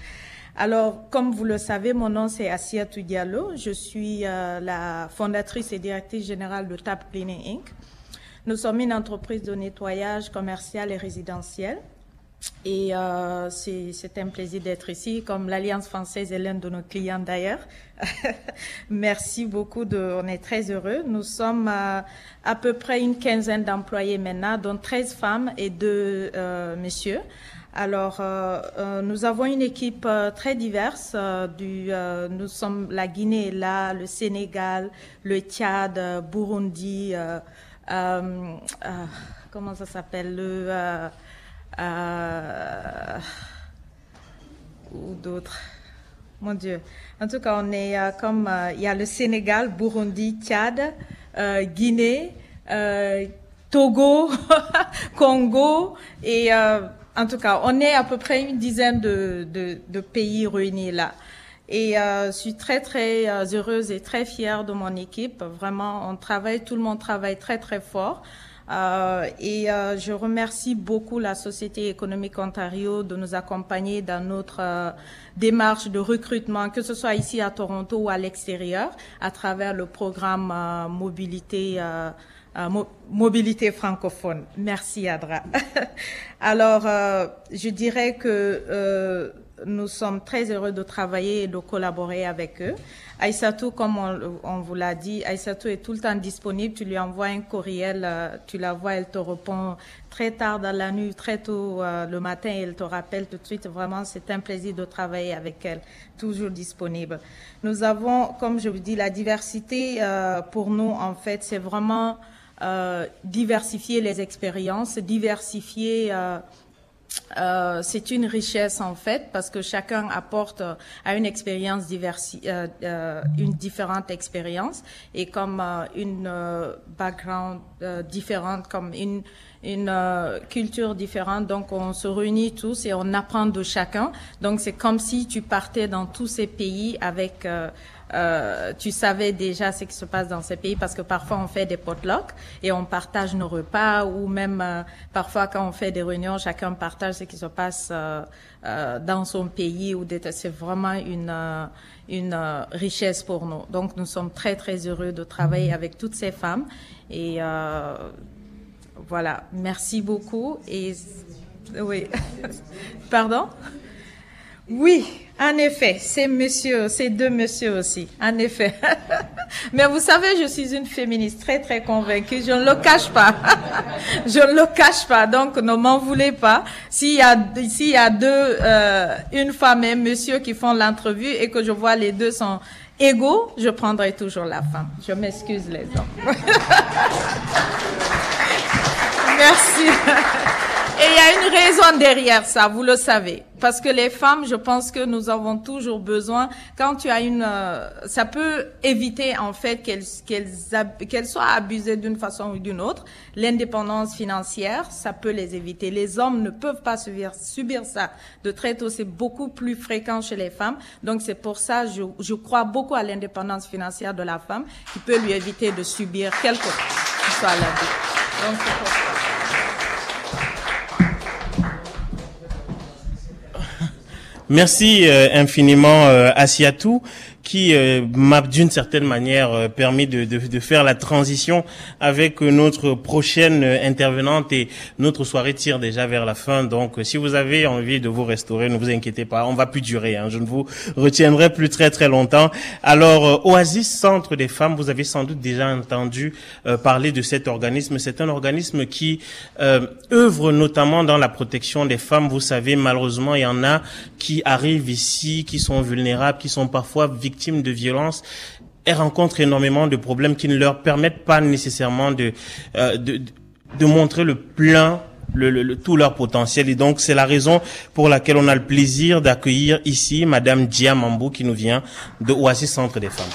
Alors, comme vous le savez, mon nom c'est Asia Diallo. Je suis la fondatrice et directrice générale de Tap Cleaning Inc. Nous sommes une entreprise de nettoyage commercial et résidentiel. Et euh, c'est un plaisir d'être ici, comme l'Alliance française est l'un de nos clients d'ailleurs. Merci beaucoup, de, on est très heureux. Nous sommes euh, à peu près une quinzaine d'employés maintenant, dont 13 femmes et 2 euh, messieurs. Alors, euh, euh, nous avons une équipe très diverse. du, nous sommes la Guinée là, le Sénégal, le Tchad, Burundi, euh, euh, comment ça s'appelle le euh, ou d'autres? Mon Dieu. En tout cas, on est comme il y a le Sénégal, Burundi, Tchad, Guinée, Togo, Congo et en tout cas, on est à peu près une dizaine de, de, de pays réunis là. Et euh, je suis très très euh, heureuse et très fière de mon équipe. Vraiment, on travaille, tout le monde travaille très très fort. Euh, et euh, je remercie beaucoup la Société économique Ontario de nous accompagner dans notre euh, démarche de recrutement, que ce soit ici à Toronto ou à l'extérieur, à travers le programme mobilité. mobilité francophone. Merci Adra. Alors, je dirais que nous sommes très heureux de travailler et de collaborer avec eux. Aïssatou, comme on, vous l'a dit, Aïssatou est tout le temps disponible. Tu lui envoies un courriel, euh, tu la vois, elle te répond très tard dans la nuit, très tôt euh, le matin, elle te rappelle tout de suite. Vraiment, c'est un plaisir de travailler avec elle, toujours disponible. Nous avons, comme je vous dis, la diversité euh, pour nous, en fait, c'est vraiment diversifier les expériences, diversifier euh, c'est une richesse en fait parce que chacun apporte euh, à une expérience euh, une différente expérience et comme une background différente, comme une une culture différente. Donc on se réunit tous et on apprend de chacun. Donc c'est comme si tu partais dans tous ces pays avec euh, tu savais déjà ce qui se passe dans ces pays parce que parfois on fait des potlucks et on partage nos repas ou même euh, parfois quand on fait des réunions, chacun partage ce qui se passe euh, euh dans son pays ou c'est vraiment une une richesse pour nous. Donc nous sommes très très heureux de travailler avec toutes ces femmes et voilà, merci beaucoup et oui, pardon? Oui, en effet, c'est monsieur, c'est deux monsieur aussi, en effet. Mais vous savez, je suis une féministe très très convaincue, je ne le cache pas. je ne le cache pas, donc ne m'en voulez pas. S'il y a, s'il y a deux, euh, une femme et un monsieur qui font l'entrevue et que je vois les deux sont égaux, je prendrai toujours la femme. Je m'excuse les hommes. Merci. Et il y a une raison derrière ça, vous le savez. Parce que les femmes, je pense que nous avons toujours besoin, quand tu as une, euh, ça peut éviter en fait qu'elles qu'elles qu'elles soient abusées d'une façon ou d'une autre. L'indépendance financière, ça peut les éviter. Les hommes ne peuvent pas subir, subir ça de très tôt. C'est beaucoup plus fréquent chez les femmes. Donc c'est pour ça, je, je crois beaucoup à l'indépendance financière de la femme qui peut lui éviter de subir quelque chose. Donc c'est pour ça. Merci euh, infiniment euh, Asiatou qui euh, m'a d'une certaine manière euh, permis de, de, de, faire la transition avec notre prochaine intervenante et notre soirée tire déjà vers la fin. Donc, si vous avez envie de vous restaurer, ne vous inquiétez pas, on va plus durer. Hein, je ne vous retiendrai plus très très longtemps. Alors, Oasis Centre des femmes, vous avez sans doute déjà entendu parler de cet organisme. C'est un organisme qui œuvre notamment dans la protection des femmes. Vous savez, malheureusement, il y en a qui arrivent ici, qui sont vulnérables, qui sont parfois victimes de violences elles rencontrent énormément de problèmes qui ne leur permettent pas nécessairement de, euh, de, montrer le plein le, tout leur potentiel. Et donc, c'est la raison pour laquelle on a le plaisir d'accueillir ici Madame Diamambou qui nous vient de Oasis Centre des Femmes.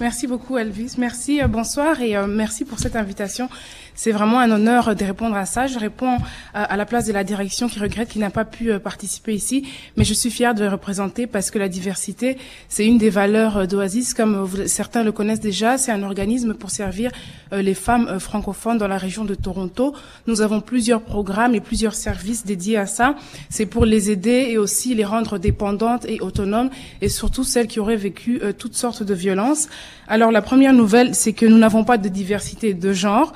Merci beaucoup Elvis. Merci, euh, bonsoir et euh, merci pour cette invitation. C'est vraiment un honneur de répondre à ça. Je réponds à la place de la direction qui regrette qu'il n'a pas pu euh, participer ici, mais je suis fière de le représenter parce que la diversité, c'est une des valeurs euh, d'Oasis, comme certains le connaissent déjà. C'est un organisme pour servir euh, les femmes francophones dans la région de Toronto. Nous avons plusieurs programmes et plusieurs services dédiés à ça. C'est pour les aider et aussi les rendre dépendantes et autonomes et surtout celles qui auraient vécu toutes sortes de violences. Alors la première nouvelle, c'est que nous n'avons pas de diversité de genre.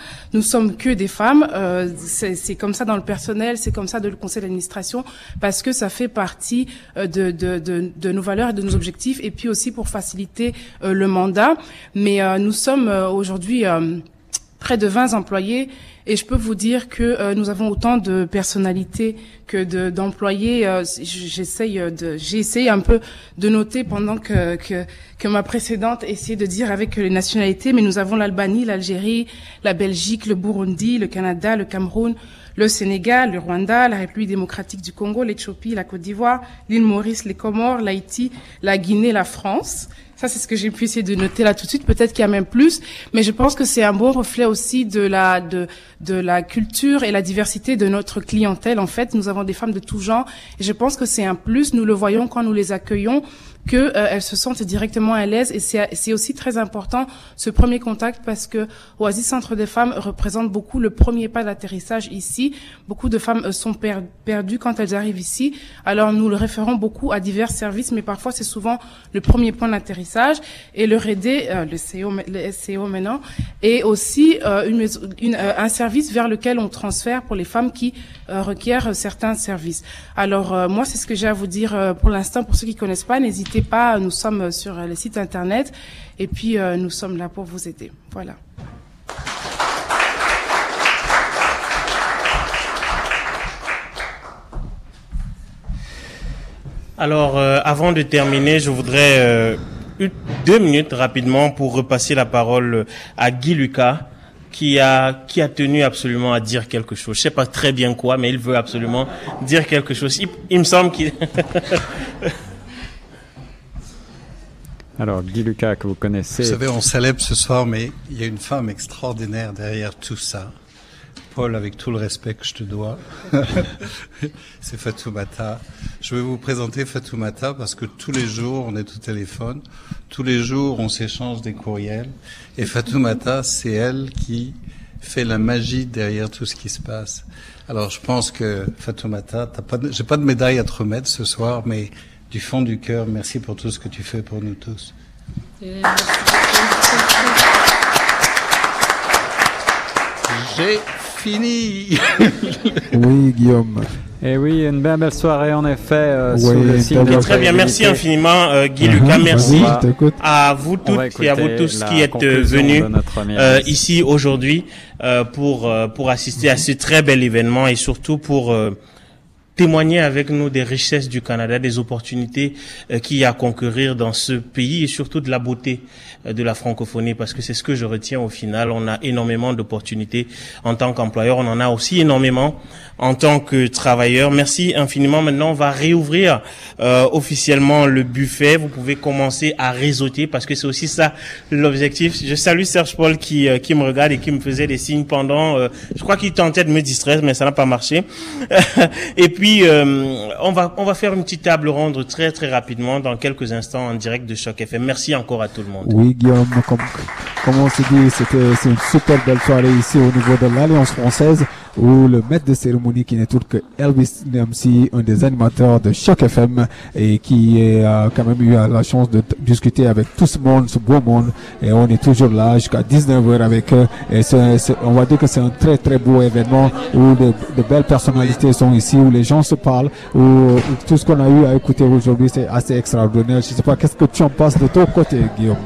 Sommes que des femmes. Euh, c'est comme ça dans le personnel, c'est comme ça dans le conseil d'administration, parce que ça fait partie euh, de, de, de, de, nos valeurs et de nos objectifs, et puis aussi pour faciliter euh, le mandat. Mais euh, nous sommes aujourd'hui près de 20 employés et je peux vous dire que euh, nous avons autant de personnalités que d'employés. Euh, J'essaye de, j'ai essayé un peu de noter pendant que, que, que ma précédente essayait de dire avec les nationalités, mais nous avons l'Albanie, l'Algérie, la Belgique, le Burundi, le Canada, le Cameroun, le Sénégal, le Rwanda, la République démocratique du Congo, l'Éthiopie, la Côte d'Ivoire, l'île Maurice, les Comores, l'Haïti, la Guinée, la France. Ça, c'est ce que j'ai pu essayer de noter là tout de suite. Peut-être qu'il y a même plus, mais je pense que c'est un bon reflet aussi de la de de la culture et la diversité de notre clientèle. En fait, nous avons des femmes de tout genre, et je pense que c'est un plus. Nous le voyons quand nous les accueillons qu'elles euh, se sentent directement à l'aise et c'est aussi très important ce premier contact parce que Oasis Centre des Femmes représente beaucoup le premier pas d'atterrissage ici. Beaucoup de femmes euh, sont perdues quand elles arrivent ici. Alors nous le référons beaucoup à divers services, mais parfois c'est souvent le premier point d'atterrissage et le RD, euh, le SEO, le SEO maintenant, et aussi euh, une, une, euh, un service vers lequel on transfère pour les femmes qui requièrent certains services. Alors moi, c'est ce que j'ai à vous dire pour l'instant. Pour ceux qui connaissent pas, n'hésitez pas. Nous sommes sur les sites internet et puis nous sommes là pour vous aider. Voilà. Alors, euh, avant de terminer, je voudrais euh, deux minutes rapidement pour repasser la parole à Guy Lucas, qui a qui a tenu absolument à dire quelque chose. Je sais pas très bien quoi, mais il veut absolument dire quelque chose. Il, me semble qu'il. Alors, Guy Lucas, que vous connaissez. Vous savez, on célèbre ce soir, mais il y a une femme extraordinaire derrière tout ça. Paul, avec tout le respect que je te dois, c'est Fatoumata. Je vais vous présenter Fatoumata parce que tous les jours, on est au téléphone, tous les jours, on s'échange des courriels. Et Fatoumata, c'est elle qui fait la magie derrière tout ce qui se passe. Alors, je pense que Fatoumata, t'as pas, j'ai pas de médaille à te remettre ce soir, mais du fond du cœur, merci pour tout ce que tu fais pour nous tous. J'ai fini. oui, Guillaume. Et eh oui, une belle, belle soirée en effet euh, sur le site. Très bien, merci infiniment euh, Guy Lucas, merci à vous toutes et à vous tous qui êtes venus euh, ici aujourd'hui pour pour assister à ce très bel événement et surtout pour témoigner avec nous des richesses du Canada, des opportunités euh, qu'il y a à concourir dans ce pays et surtout de la beauté euh, de la francophonie parce que c'est ce que je retiens au final. On a énormément d'opportunités en tant qu'employeur, on en a aussi énormément en tant que travailleur. Merci infiniment. Maintenant, on va réouvrir euh, officiellement le buffet. Vous pouvez commencer à réseauter parce que c'est aussi ça l'objectif. Je salue Serge Paul qui, qui me regarde et qui me faisait des signes pendant, je crois qu'il tentait de me distraire, mais ça n'a pas marché. et puis puis, euh, on, va, on va faire une petite table ronde très très rapidement dans quelques instants en direct de Choc FM. Merci encore à tout le monde. Oui, Guillaume, comme, comme on s'est dit, c'était c'est une super belle soirée ici au niveau de l'Alliance française où le maître de cérémonie qui n'est autre que Elvis Namsi, un des animateurs de Choc FM et qui a quand même eu la chance de discuter avec tout ce monde, ce beau monde. Et on est toujours là jusqu'à 19h avec eux. Et on va dire que c'est un très très beau événement où de, belles personnalités sont ici, où les gens se parlent, où, tout ce qu'on a eu à écouter aujourd'hui c'est assez extraordinaire. Je sais pas, qu'est-ce que tu en penses de ton côté Guillaume?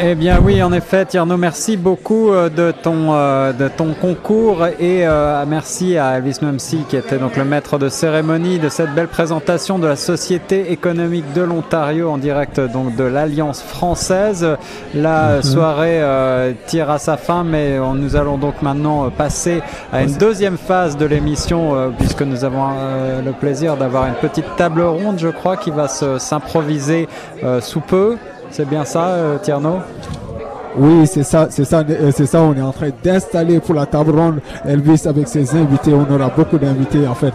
Eh bien oui, en effet, Tierno, merci beaucoup euh, de ton, euh, de ton concours et euh, merci à Elvis Numsi qui était donc le maître de cérémonie de cette belle présentation de la Société économique de l'Ontario en direct donc de l'Alliance française. La mhm. soirée euh, tire à sa fin, mais nous allons donc maintenant passer à une deuxième phase de l'émission euh, puisque nous avons le plaisir d'avoir une petite table ronde, je crois, qui va s'improviser sous peu. C'est bien ça, Tierno oui, c'est ça, c'est ça, euh, c'est ça. On est en train d'installer pour la table ronde Elvis avec ses invités. On aura beaucoup d'invités en fait.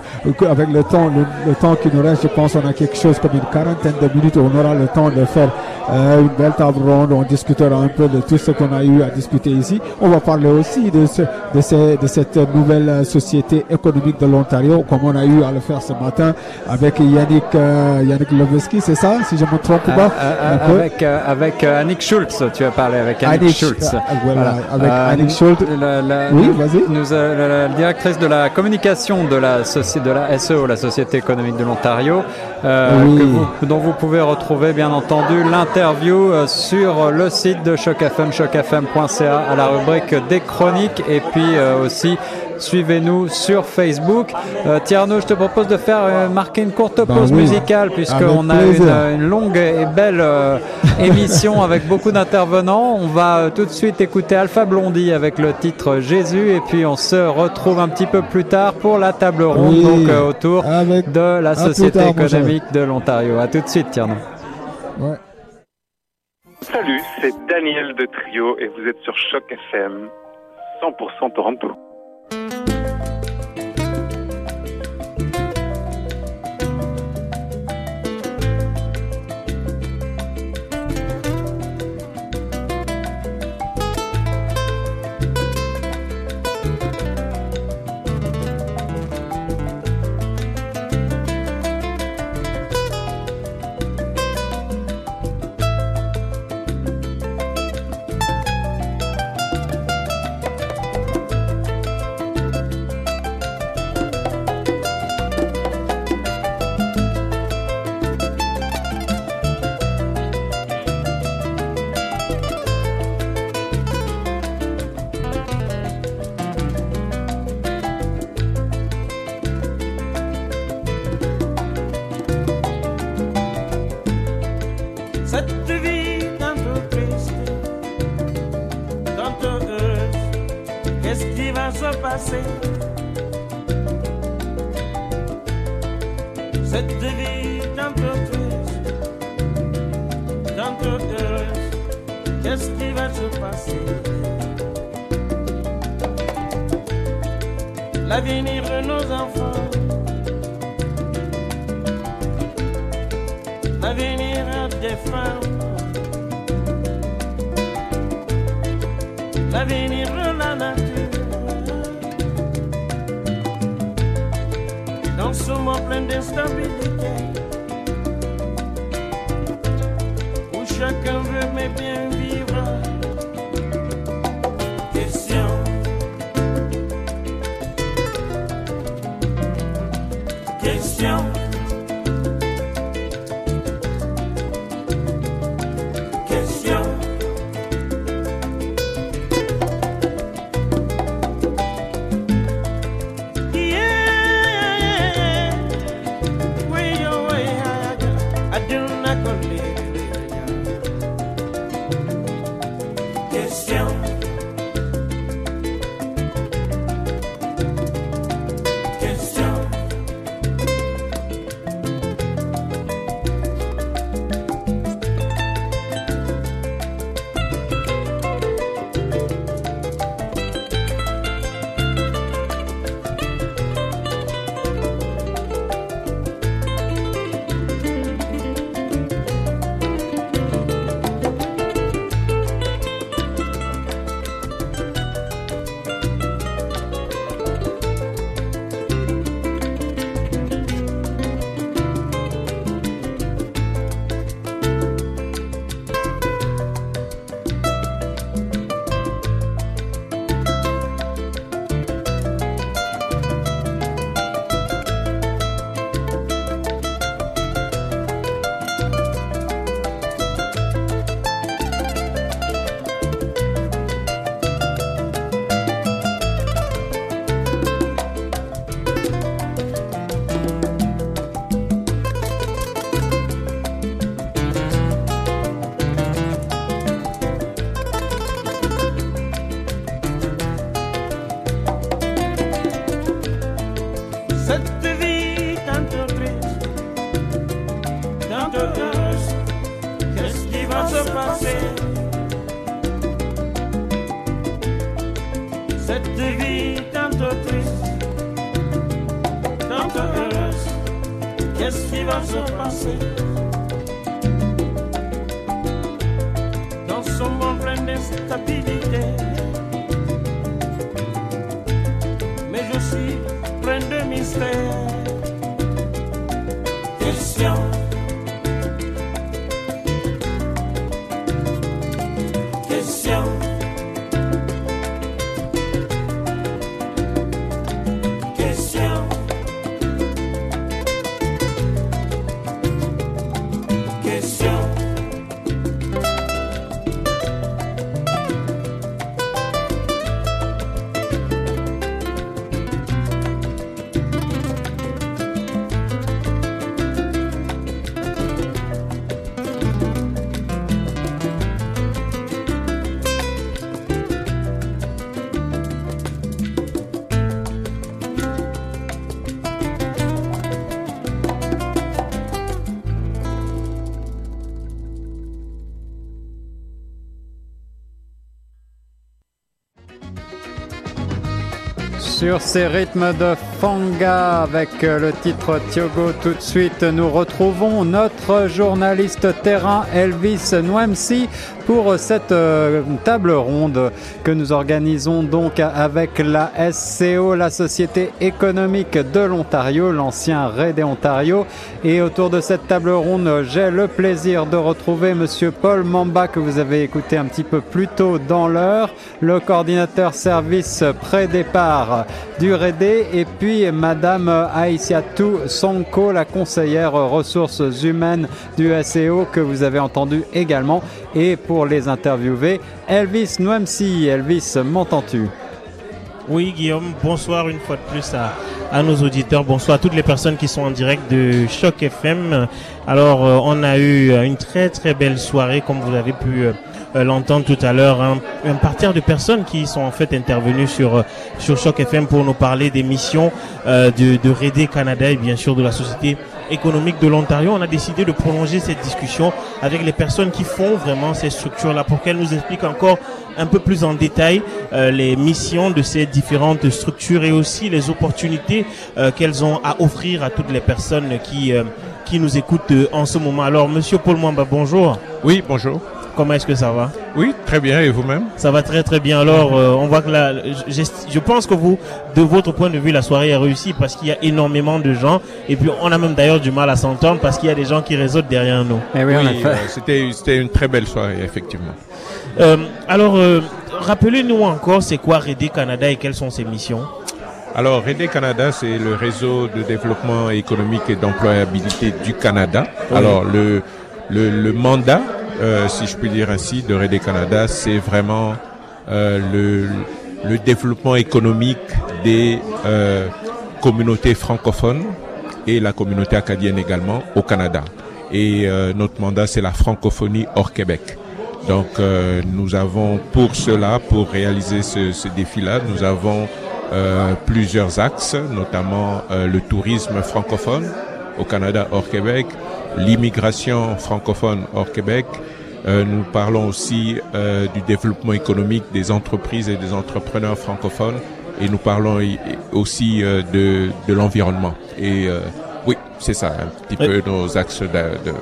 Avec le temps, le, temps qui nous reste, je pense, on a quelque chose comme une quarantaine de minutes. On aura le temps de faire euh, une belle table ronde. On discutera un peu de tout ce qu'on a eu à discuter ici. On va parler aussi de ce, de, ce, de cette nouvelle société économique de l'Ontario, comme on a eu à le faire ce matin avec Yannick, euh, Yannick Leveski, c'est ça, si je me trompe pas? avec, avec Annick Schultz, tu as parlé avec Annick. Annick Schultz. Voilà, avec euh, Annick Schultz. oui, vas-y. Nous, euh, la, directrice de la communication de la, de la SEO, la Société économique de l'Ontario, euh, dont vous pouvez retrouver bien entendu l'interview sur le site de Choc FM, chocfm.ca à la rubrique des chroniques et puis aussi Suivez-nous sur Facebook. Euh, Tierno, je te propose de faire euh, marquer une courte bah pause musicale puisqu'on a une, longue et belle euh, émission avec beaucoup d'intervenants. On va tout de suite écouter Alpha Blondie avec le titre Jésus et puis on se retrouve un petit peu plus tard pour la table ronde donc autour de la Société économique de l'Ontario. À tout de suite, Tierno. Salut, c'est Daniel de Trio et vous êtes sur Choc FM 100% Toronto. Sur ces rythmes de Fanga avec euh, le titre Tiogo. Tout de suite, nous retrouvons notre journaliste terrain Elvis Nwemsi pour cette euh, table ronde que nous organisons donc avec la SCO, la Société économique de l'Ontario, l'ancien RAID Ontario. Et autour de cette table ronde, j'ai le plaisir de retrouver Monsieur Paul Mamba que vous avez écouté un petit peu plus tôt dans l'heure, le coordinateur service pré-départ du RAID et puis Madame Aïsiatou Sonko, la conseillère ressources humaines du SCO que vous avez entendu également. Et pour les interviewer, Elvis Noemsi. Elvis, m'entends-tu? Oui, Guillaume, bonsoir une fois de plus à, nos auditeurs. Bonsoir à toutes les personnes qui sont en direct de Choc FM. Alors, euh, on a eu une très très belle soirée, comme vous avez pu euh, l'entendre tout à l'heure, un, un de personnes qui sont en fait intervenues sur sur Choc FM pour nous parler des missions de, de Rédé Canada et bien sûr de la société économique de l'Ontario. On a décidé de prolonger cette discussion avec les personnes qui font vraiment ces structures-là pour qu'elles nous expliquent encore un peu plus en détail euh, les missions de ces différentes structures et aussi les opportunités euh, qu'elles ont à offrir à toutes les personnes qui euh, qui nous écoutent en ce moment. Alors, Monsieur Paul Mwamba, bonjour. Oui, bonjour. Comment est-ce que ça va? Oui, très bien. Et vous-même? Ça va très très bien. Alors, euh, on voit que là, je, je, pense que vous, de votre point de vue, la soirée est réussie parce qu'il y a énormément de gens. Et puis, on a même d'ailleurs du mal à s'entendre parce qu'il y a des gens qui réseautent derrière nous. Eh oui, euh, c'était c'était une très belle soirée, effectivement. Euh, alors, euh, rappelez-nous encore, c'est quoi Redé Canada et quelles sont ses missions? Alors, Redé Canada, c'est le réseau de développement économique et d'employabilité du Canada. Alors, le, le, le mandat euh, si je puis dire ainsi, de Redé Canada, c'est vraiment euh, le, le, développement économique des euh, communautés francophones et la communauté acadienne également au Canada. Et euh, notre mandat, c'est la francophonie hors Québec. Donc, euh, nous avons pour cela, pour réaliser ce, ce défi-là, nous avons plusieurs axes, notamment le tourisme francophone au Canada hors Québec, l'immigration francophone hors Québec. Euh, nous parlons aussi euh, du développement économique des entreprises et des entrepreneurs francophones et nous parlons aussi euh, de, de l'environnement. Et euh, oui, c'est ça un petit peu nos axes de, de,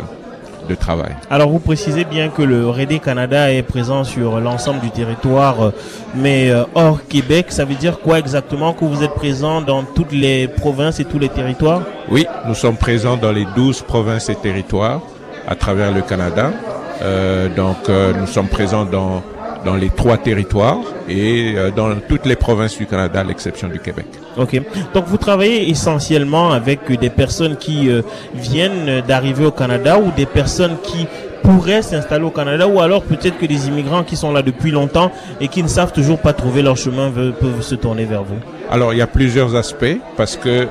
de, travail. Alors vous précisez bien que le REDE Canada est présent sur l'ensemble du territoire, mais hors Québec, ça veut dire quoi exactement que vous êtes présent dans toutes les provinces et tous les territoires? Oui, nous sommes présents dans les 12 provinces et territoires à travers le Canada. Euh, donc euh, nous sommes présents dans dans les trois territoires et euh, dans toutes les provinces du Canada, à l'exception du Québec. Ok. Donc vous travaillez essentiellement avec des personnes qui viennent d'arriver au Canada ou des personnes qui pourraient s'installer au Canada ou alors peut-être que des immigrants qui sont là depuis longtemps et qui ne savent toujours pas trouver leur chemin peuvent se tourner vers vous? Alors il y a plusieurs aspects parce que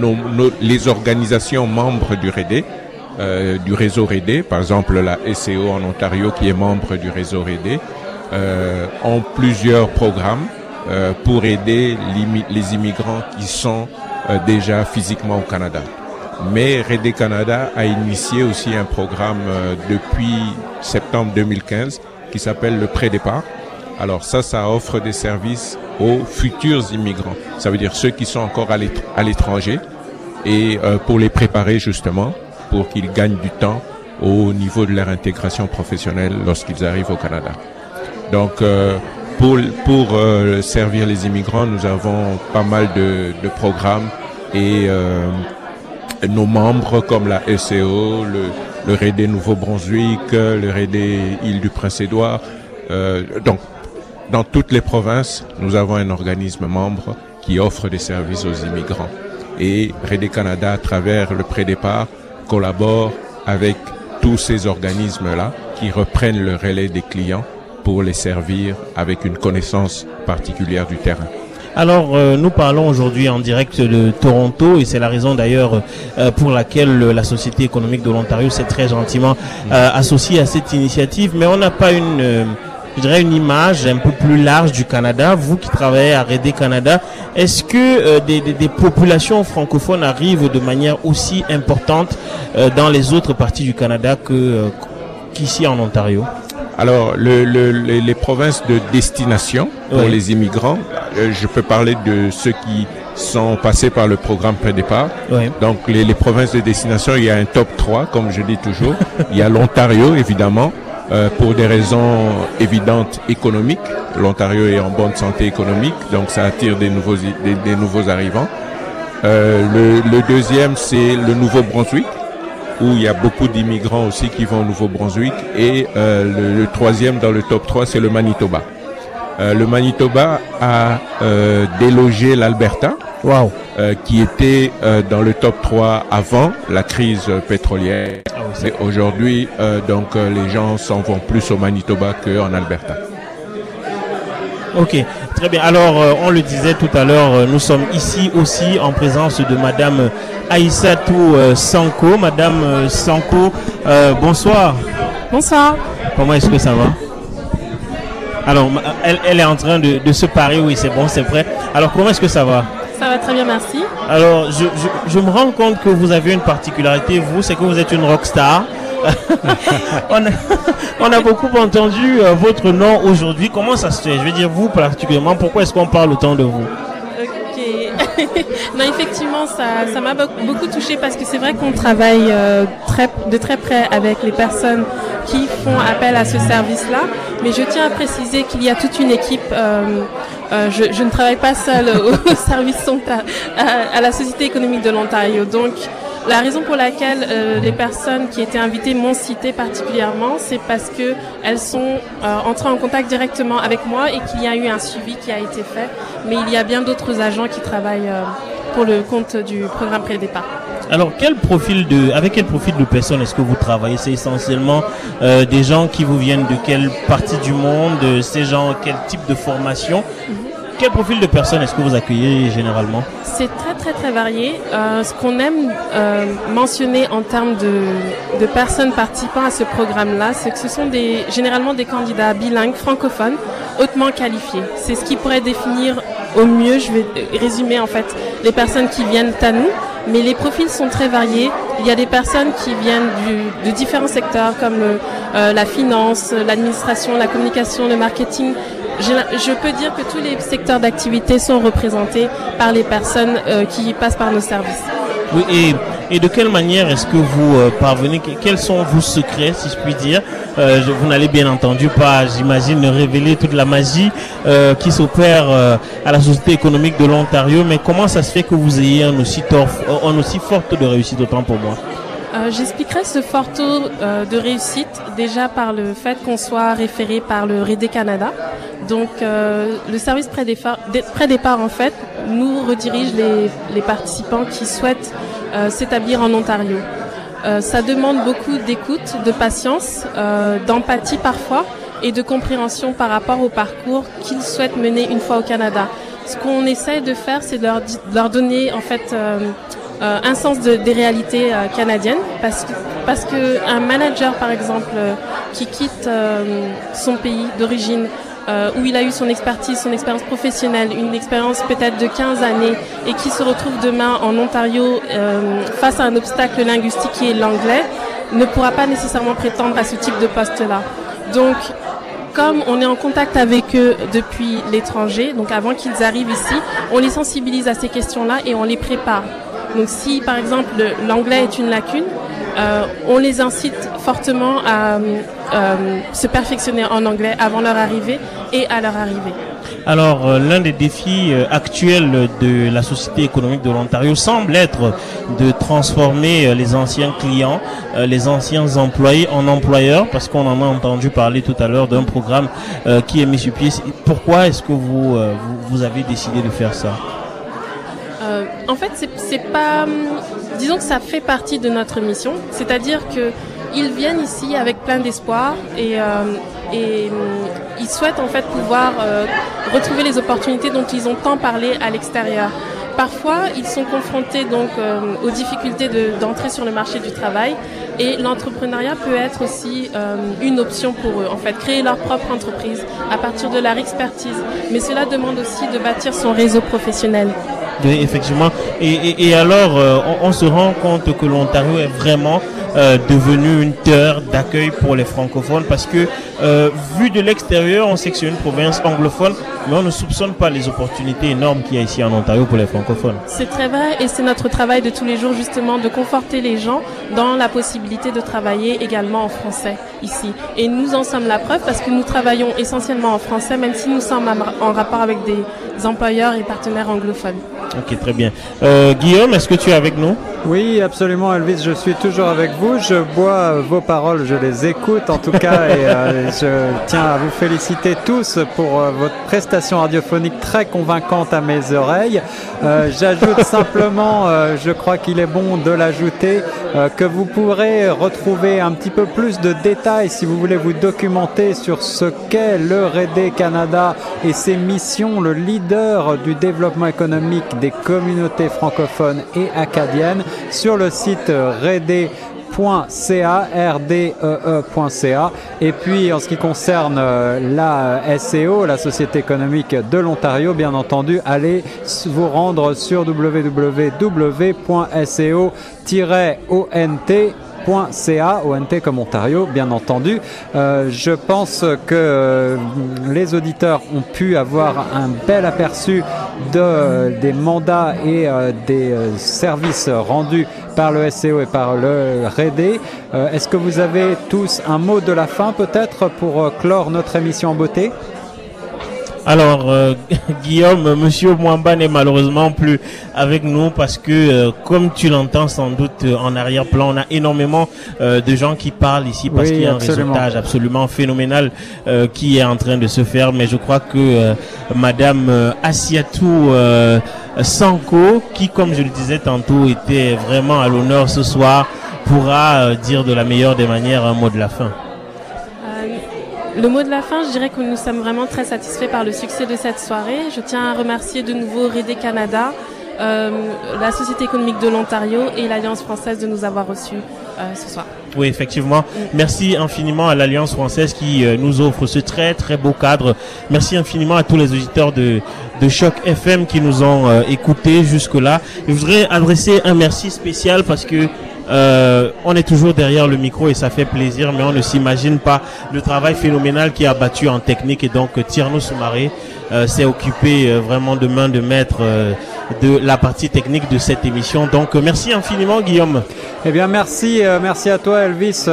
nos, nos, les organisations membres du REDE euh, du réseau REDE, par exemple la SEO en Ontario qui est membre du réseau REDE, euh, ont plusieurs programmes euh, pour aider les immigrants qui sont euh, déjà physiquement au Canada. Mais REDE Canada a initié aussi un programme euh, depuis septembre 2015 qui s'appelle le pré-départ. Alors ça, ça offre des services aux futurs immigrants. Ça veut dire ceux qui sont encore à l'étranger et euh, pour les préparer justement pour qu'ils gagnent du temps au niveau de leur intégration professionnelle lorsqu'ils arrivent au Canada. Donc, euh, pour, euh, servir les immigrants, nous avons pas mal de, programmes et euh, nos membres comme la SEO, le, le Nouveau-Brunswick, le RED Île du Prince-Édouard. Euh, donc, dans toutes les provinces, nous avons un organisme membre qui offre des services aux immigrants. Et RED Canada, à travers le pré-départ, collabore avec tous ces organismes-là qui reprennent le relais des clients pour les servir avec une connaissance particulière du terrain. Alors, euh, nous parlons aujourd'hui en direct de Toronto et c'est la raison d'ailleurs euh, pour laquelle la Société économique de l'Ontario s'est très gentiment euh, associée à cette initiative. Mais on n'a pas une je dirais, une image un peu plus large du Canada. Vous qui travaillez à Redé Canada, est-ce que euh, des, populations francophones arrivent de manière aussi importante euh, dans les autres parties du Canada euh, qu'ici en Ontario? Alors, le, le, les, les, provinces de destination pour oui. les immigrants, euh, je peux parler de ceux qui sont passés par le programme pré-départ. Oui. Donc, les, les, provinces de destination, il y a un top 3, comme je dis toujours. il y a l'Ontario, évidemment, euh, pour des raisons évidentes économiques. L'Ontario est en bonne santé économique, donc ça attire des nouveaux, des, des nouveaux arrivants. Euh, le, le, deuxième, c'est le Nouveau-Brunswick, où il y a beaucoup d'immigrants aussi qui vont au Nouveau-Brunswick. Et euh, le, le, troisième dans le top 3, c'est le Manitoba. Euh, le Manitoba a euh, délogé l'Alberta, wow. qui était dans le top 3 avant la crise pétrolière. Ah oui, aujourd'hui, donc les gens s'en vont plus au Manitoba qu'en Alberta. Ok, très bien. Alors, euh, on le disait tout à l'heure, euh, nous sommes ici aussi en présence de Madame Aïssatou euh, Sanko. Madame Sanko, bonsoir. Bonsoir. Comment est-ce que ça va? Alors, elle, elle, est en train de, de se parer, oui, c'est bon, c'est prêt. Alors, comment est-ce que ça va? Ça va très bien, merci. Alors, je, je, je, me rends compte que vous avez une particularité, vous, c'est que vous êtes une rockstar. on, a, beaucoup entendu euh, votre nom aujourd'hui. Comment ça se fait? Je veux dire, vous particulièrement, pourquoi est-ce qu'on parle autant de vous? Non, effectivement, ça, ça m'a beaucoup touché parce que c'est vrai qu'on travaille euh, de très près avec les personnes qui font appel à ce service-là. Mais je tiens à préciser qu'il y a toute une équipe. Euh, je, je, ne travaille pas seule au service à, à, la Société économique de l'Ontario. Donc, la raison pour laquelle euh, les personnes qui étaient invitées m'ont cité particulièrement, c'est parce que elles sont euh, entrées en contact directement avec moi et qu'il y a eu un suivi qui a été fait. Mais il y a bien d'autres agents qui travaillent euh, pour le compte du programme pré-départ. Alors, quel profil de, avec quel profil de personnes est-ce que vous travaillez? C'est essentiellement euh, des gens qui vous viennent de quelle partie du monde Ces gens, quel type de formation? Quel profil de personnes est-ce que vous accueillez généralement C'est très très très varié. Euh, ce qu'on aime euh, mentionner en termes de, de, personnes participant à ce programme-là, c'est que ce sont des, généralement des candidats bilingues, francophones, hautement qualifiés. C'est ce qui pourrait définir au mieux, je vais résumer en fait, les personnes qui viennent à nous. Mais les profils sont très variés. Il y a des personnes qui viennent du, de différents secteurs comme euh, la finance, l'administration, la communication, le marketing, je, peux dire que tous les secteurs d'activité sont représentés par les personnes euh, qui passent par nos services. Oui, et, et de quelle manière est-ce que vous euh, parvenez Quels sont vos secrets, si je puis dire? Euh, Vous n'allez bien entendu pas, j'imagine, révéler toute la magie euh, qui s'opère euh, à la Société économique de l'Ontario, mais comment ça se fait que vous ayez un aussi, un aussi fort de réussite, autant pour moi? Euh, J'expliquerai ce fort taux euh, de réussite déjà par le fait qu'on soit référé par le REDE Canada. Donc euh, le service pré-départ en fait nous redirige les, les participants qui souhaitent s'établir en Ontario. Ça demande beaucoup d'écoute, de patience, d'empathie parfois et de compréhension par rapport au parcours qu'ils souhaitent mener une fois au Canada. Ce qu'on essaie de faire, c'est de leur donner en fait euh, un sens de, des réalités euh, canadiennes parce que parce que un manager par exemple euh, qui quitte son pays d'origine où il a eu son expertise, son expérience professionnelle, une expérience peut-être de 15 années et qui se retrouve demain en Ontario face à un obstacle linguistique qui est l'anglais, ne pourra pas nécessairement prétendre à ce type de poste-là. Donc, comme on est en contact avec eux depuis l'étranger, donc avant qu'ils arrivent ici, on les sensibilise à ces questions-là et on les prépare. Donc si par exemple l'anglais est une lacune, euh, on les incite fortement à euh, se perfectionner en anglais avant leur arrivée et à leur arrivée. Alors, euh, l'un des défis euh, actuels de la Société économique de l'Ontario semble être de transformer euh, les anciens clients, euh, les anciens employés en employeurs, parce qu'on en a entendu parler tout à l'heure d'un programme qui est mis sur pied. Pourquoi est-ce que vous, vous avez décidé de faire ça? Euh, en fait, c'est pas. Hum, disons que ça fait partie de notre mission, c'est-à-dire que ils viennent ici avec plein d'espoir et, euh, hum, ils souhaitent en fait pouvoir euh, retrouver les opportunités dont ils ont tant parlé à l'extérieur. Parfois, ils sont confrontés donc aux difficultés d'entrer sur le marché du travail et l'entrepreneuriat peut être aussi une option pour eux. En fait, créer leur propre entreprise à partir de leur expertise. Mais cela demande aussi de bâtir son réseau professionnel. Effectivement. Et, alors, euh, on, on, se rend compte que l'Ontario est vraiment euh, devenu une terre d'accueil pour les francophones parce que, euh, vu de l'extérieur, on sait que c'est une province anglophone, mais on ne soupçonne pas les opportunités énormes qu'il y a ici en Ontario pour les francophones. C'est très vrai et c'est notre travail de tous les jours justement de conforter les gens dans la possibilité de travailler également en français ici. Et nous en sommes la preuve parce que nous travaillons essentiellement en français, même si nous sommes en rapport avec des employeurs et partenaires anglophones. Ok, très bien. Euh, Guillaume, est-ce que tu es avec nous? Oui, absolument, Elvis. Je suis toujours avec vous. Je bois vos paroles, je les écoute en tout cas, et euh, je tiens à vous féliciter tous pour euh, votre prestation radiophonique très convaincante à mes oreilles. Euh, J'ajoute simplement, euh, je crois qu'il est bon de l'ajouter, euh, que vous pourrez retrouver un petit peu plus de détails si vous voulez vous documenter sur ce qu'est le REDE Canada et ses missions, le leader du développement économique des communautés francophones et acadiennes sur le site rede rdee.ca. Et puis en ce qui concerne la SEO, la Société économique de l'Ontario, bien entendu, allez vous rendre sur www.seo-ont .ca, ONT comme Ontario, bien entendu. Euh, je pense que euh, les auditeurs ont pu avoir un bel aperçu de, des mandats et euh, des services rendus par le SEO et par le REDE. Est-ce que vous avez tous un mot de la fin peut-être pour clore notre émission en beauté? Alors, euh, Guillaume, Monsieur Mwamba n'est malheureusement plus avec nous parce que, euh, comme tu l'entends sans doute euh, en arrière-plan, on a énormément de gens qui parlent ici parce qu'il y a un résultat absolument phénoménal qui est en train de se faire. Mais je crois que Madame Asiatou Sanko, qui, comme je le disais tantôt, était vraiment à l'honneur ce soir, pourra dire de la meilleure des manières un mot de la fin. Le mot de la fin, je dirais que nous sommes vraiment très satisfaits par le succès de cette soirée. Je tiens à remercier de nouveau Rédé Canada, euh, la Société économique de l'Ontario et l'Alliance française de nous avoir reçus euh, ce soir. Oui, effectivement. Merci infiniment à l'Alliance française qui euh, nous offre ce très très beau cadre. Merci infiniment à tous les auditeurs de, de Choc FM qui nous ont écoutés jusque-là. Je voudrais adresser un merci spécial parce que euh, on est toujours derrière le micro et ça fait plaisir, mais on ne s'imagine pas le travail phénoménal qui a battu en technique. Et donc, Tierno Soumaré euh, s'est occupé euh, vraiment de main de maître de la partie technique de cette émission. Donc, merci infiniment, Guillaume. Eh bien, merci, merci à toi, Elvis.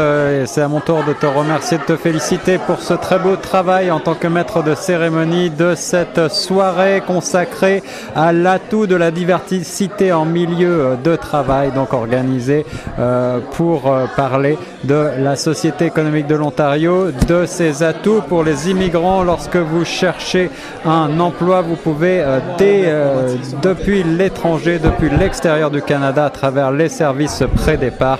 C'est à mon tour de te remercier, de te féliciter pour ce très beau travail en tant que maître de cérémonie de cette soirée consacrée à l'atout de la diversité en milieu de travail, donc organisée euh, pour euh, parler de la Société économique de l'Ontario, de ses atouts pour les immigrants. Lorsque vous cherchez un emploi, vous pouvez, euh, dès, depuis l'étranger, depuis l'extérieur du Canada, à travers les services pré-départ,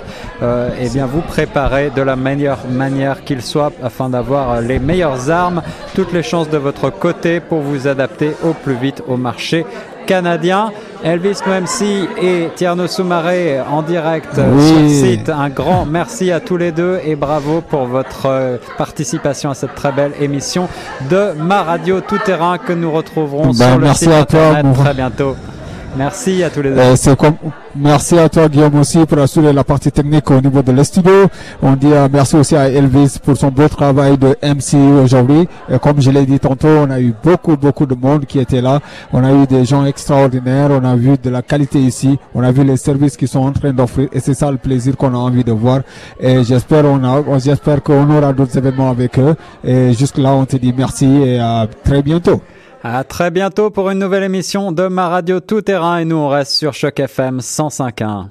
eh bien, vous préparer de la meilleure manière qu'il soit afin d'avoir les meilleures armes, toutes les chances de votre côté pour vous adapter au plus vite au marché canadien. Elvis Moemsi et Tierno Soumaré en direct euh, sur le site. Un grand merci à tous les deux et bravo pour votre euh, participation à cette très belle émission de Ma Radio Tout Terrain que nous retrouverons ben, sur le site internet très bientôt. Merci à tous les deux. Euh, merci à toi Guillaume aussi pour assurer la partie technique au niveau de l'estudio. On dit euh, merci aussi à Elvis pour son beau travail de MC aujourd'hui. comme je l'ai dit tantôt, on a eu beaucoup beaucoup de monde qui était là. On a eu des gens extraordinaires. On a vu de la qualité ici. On a vu les services qu'ils sont en train d'offrir et c'est ça le plaisir qu'on a envie de voir. Et j'espère on a, j'espère qu'on aura d'autres événements avec eux. Et jusque là, on te dit merci et à très bientôt. À très bientôt pour une nouvelle émission de Ma Radio Tout Terrain et nous on reste sur Choc FM 105.1.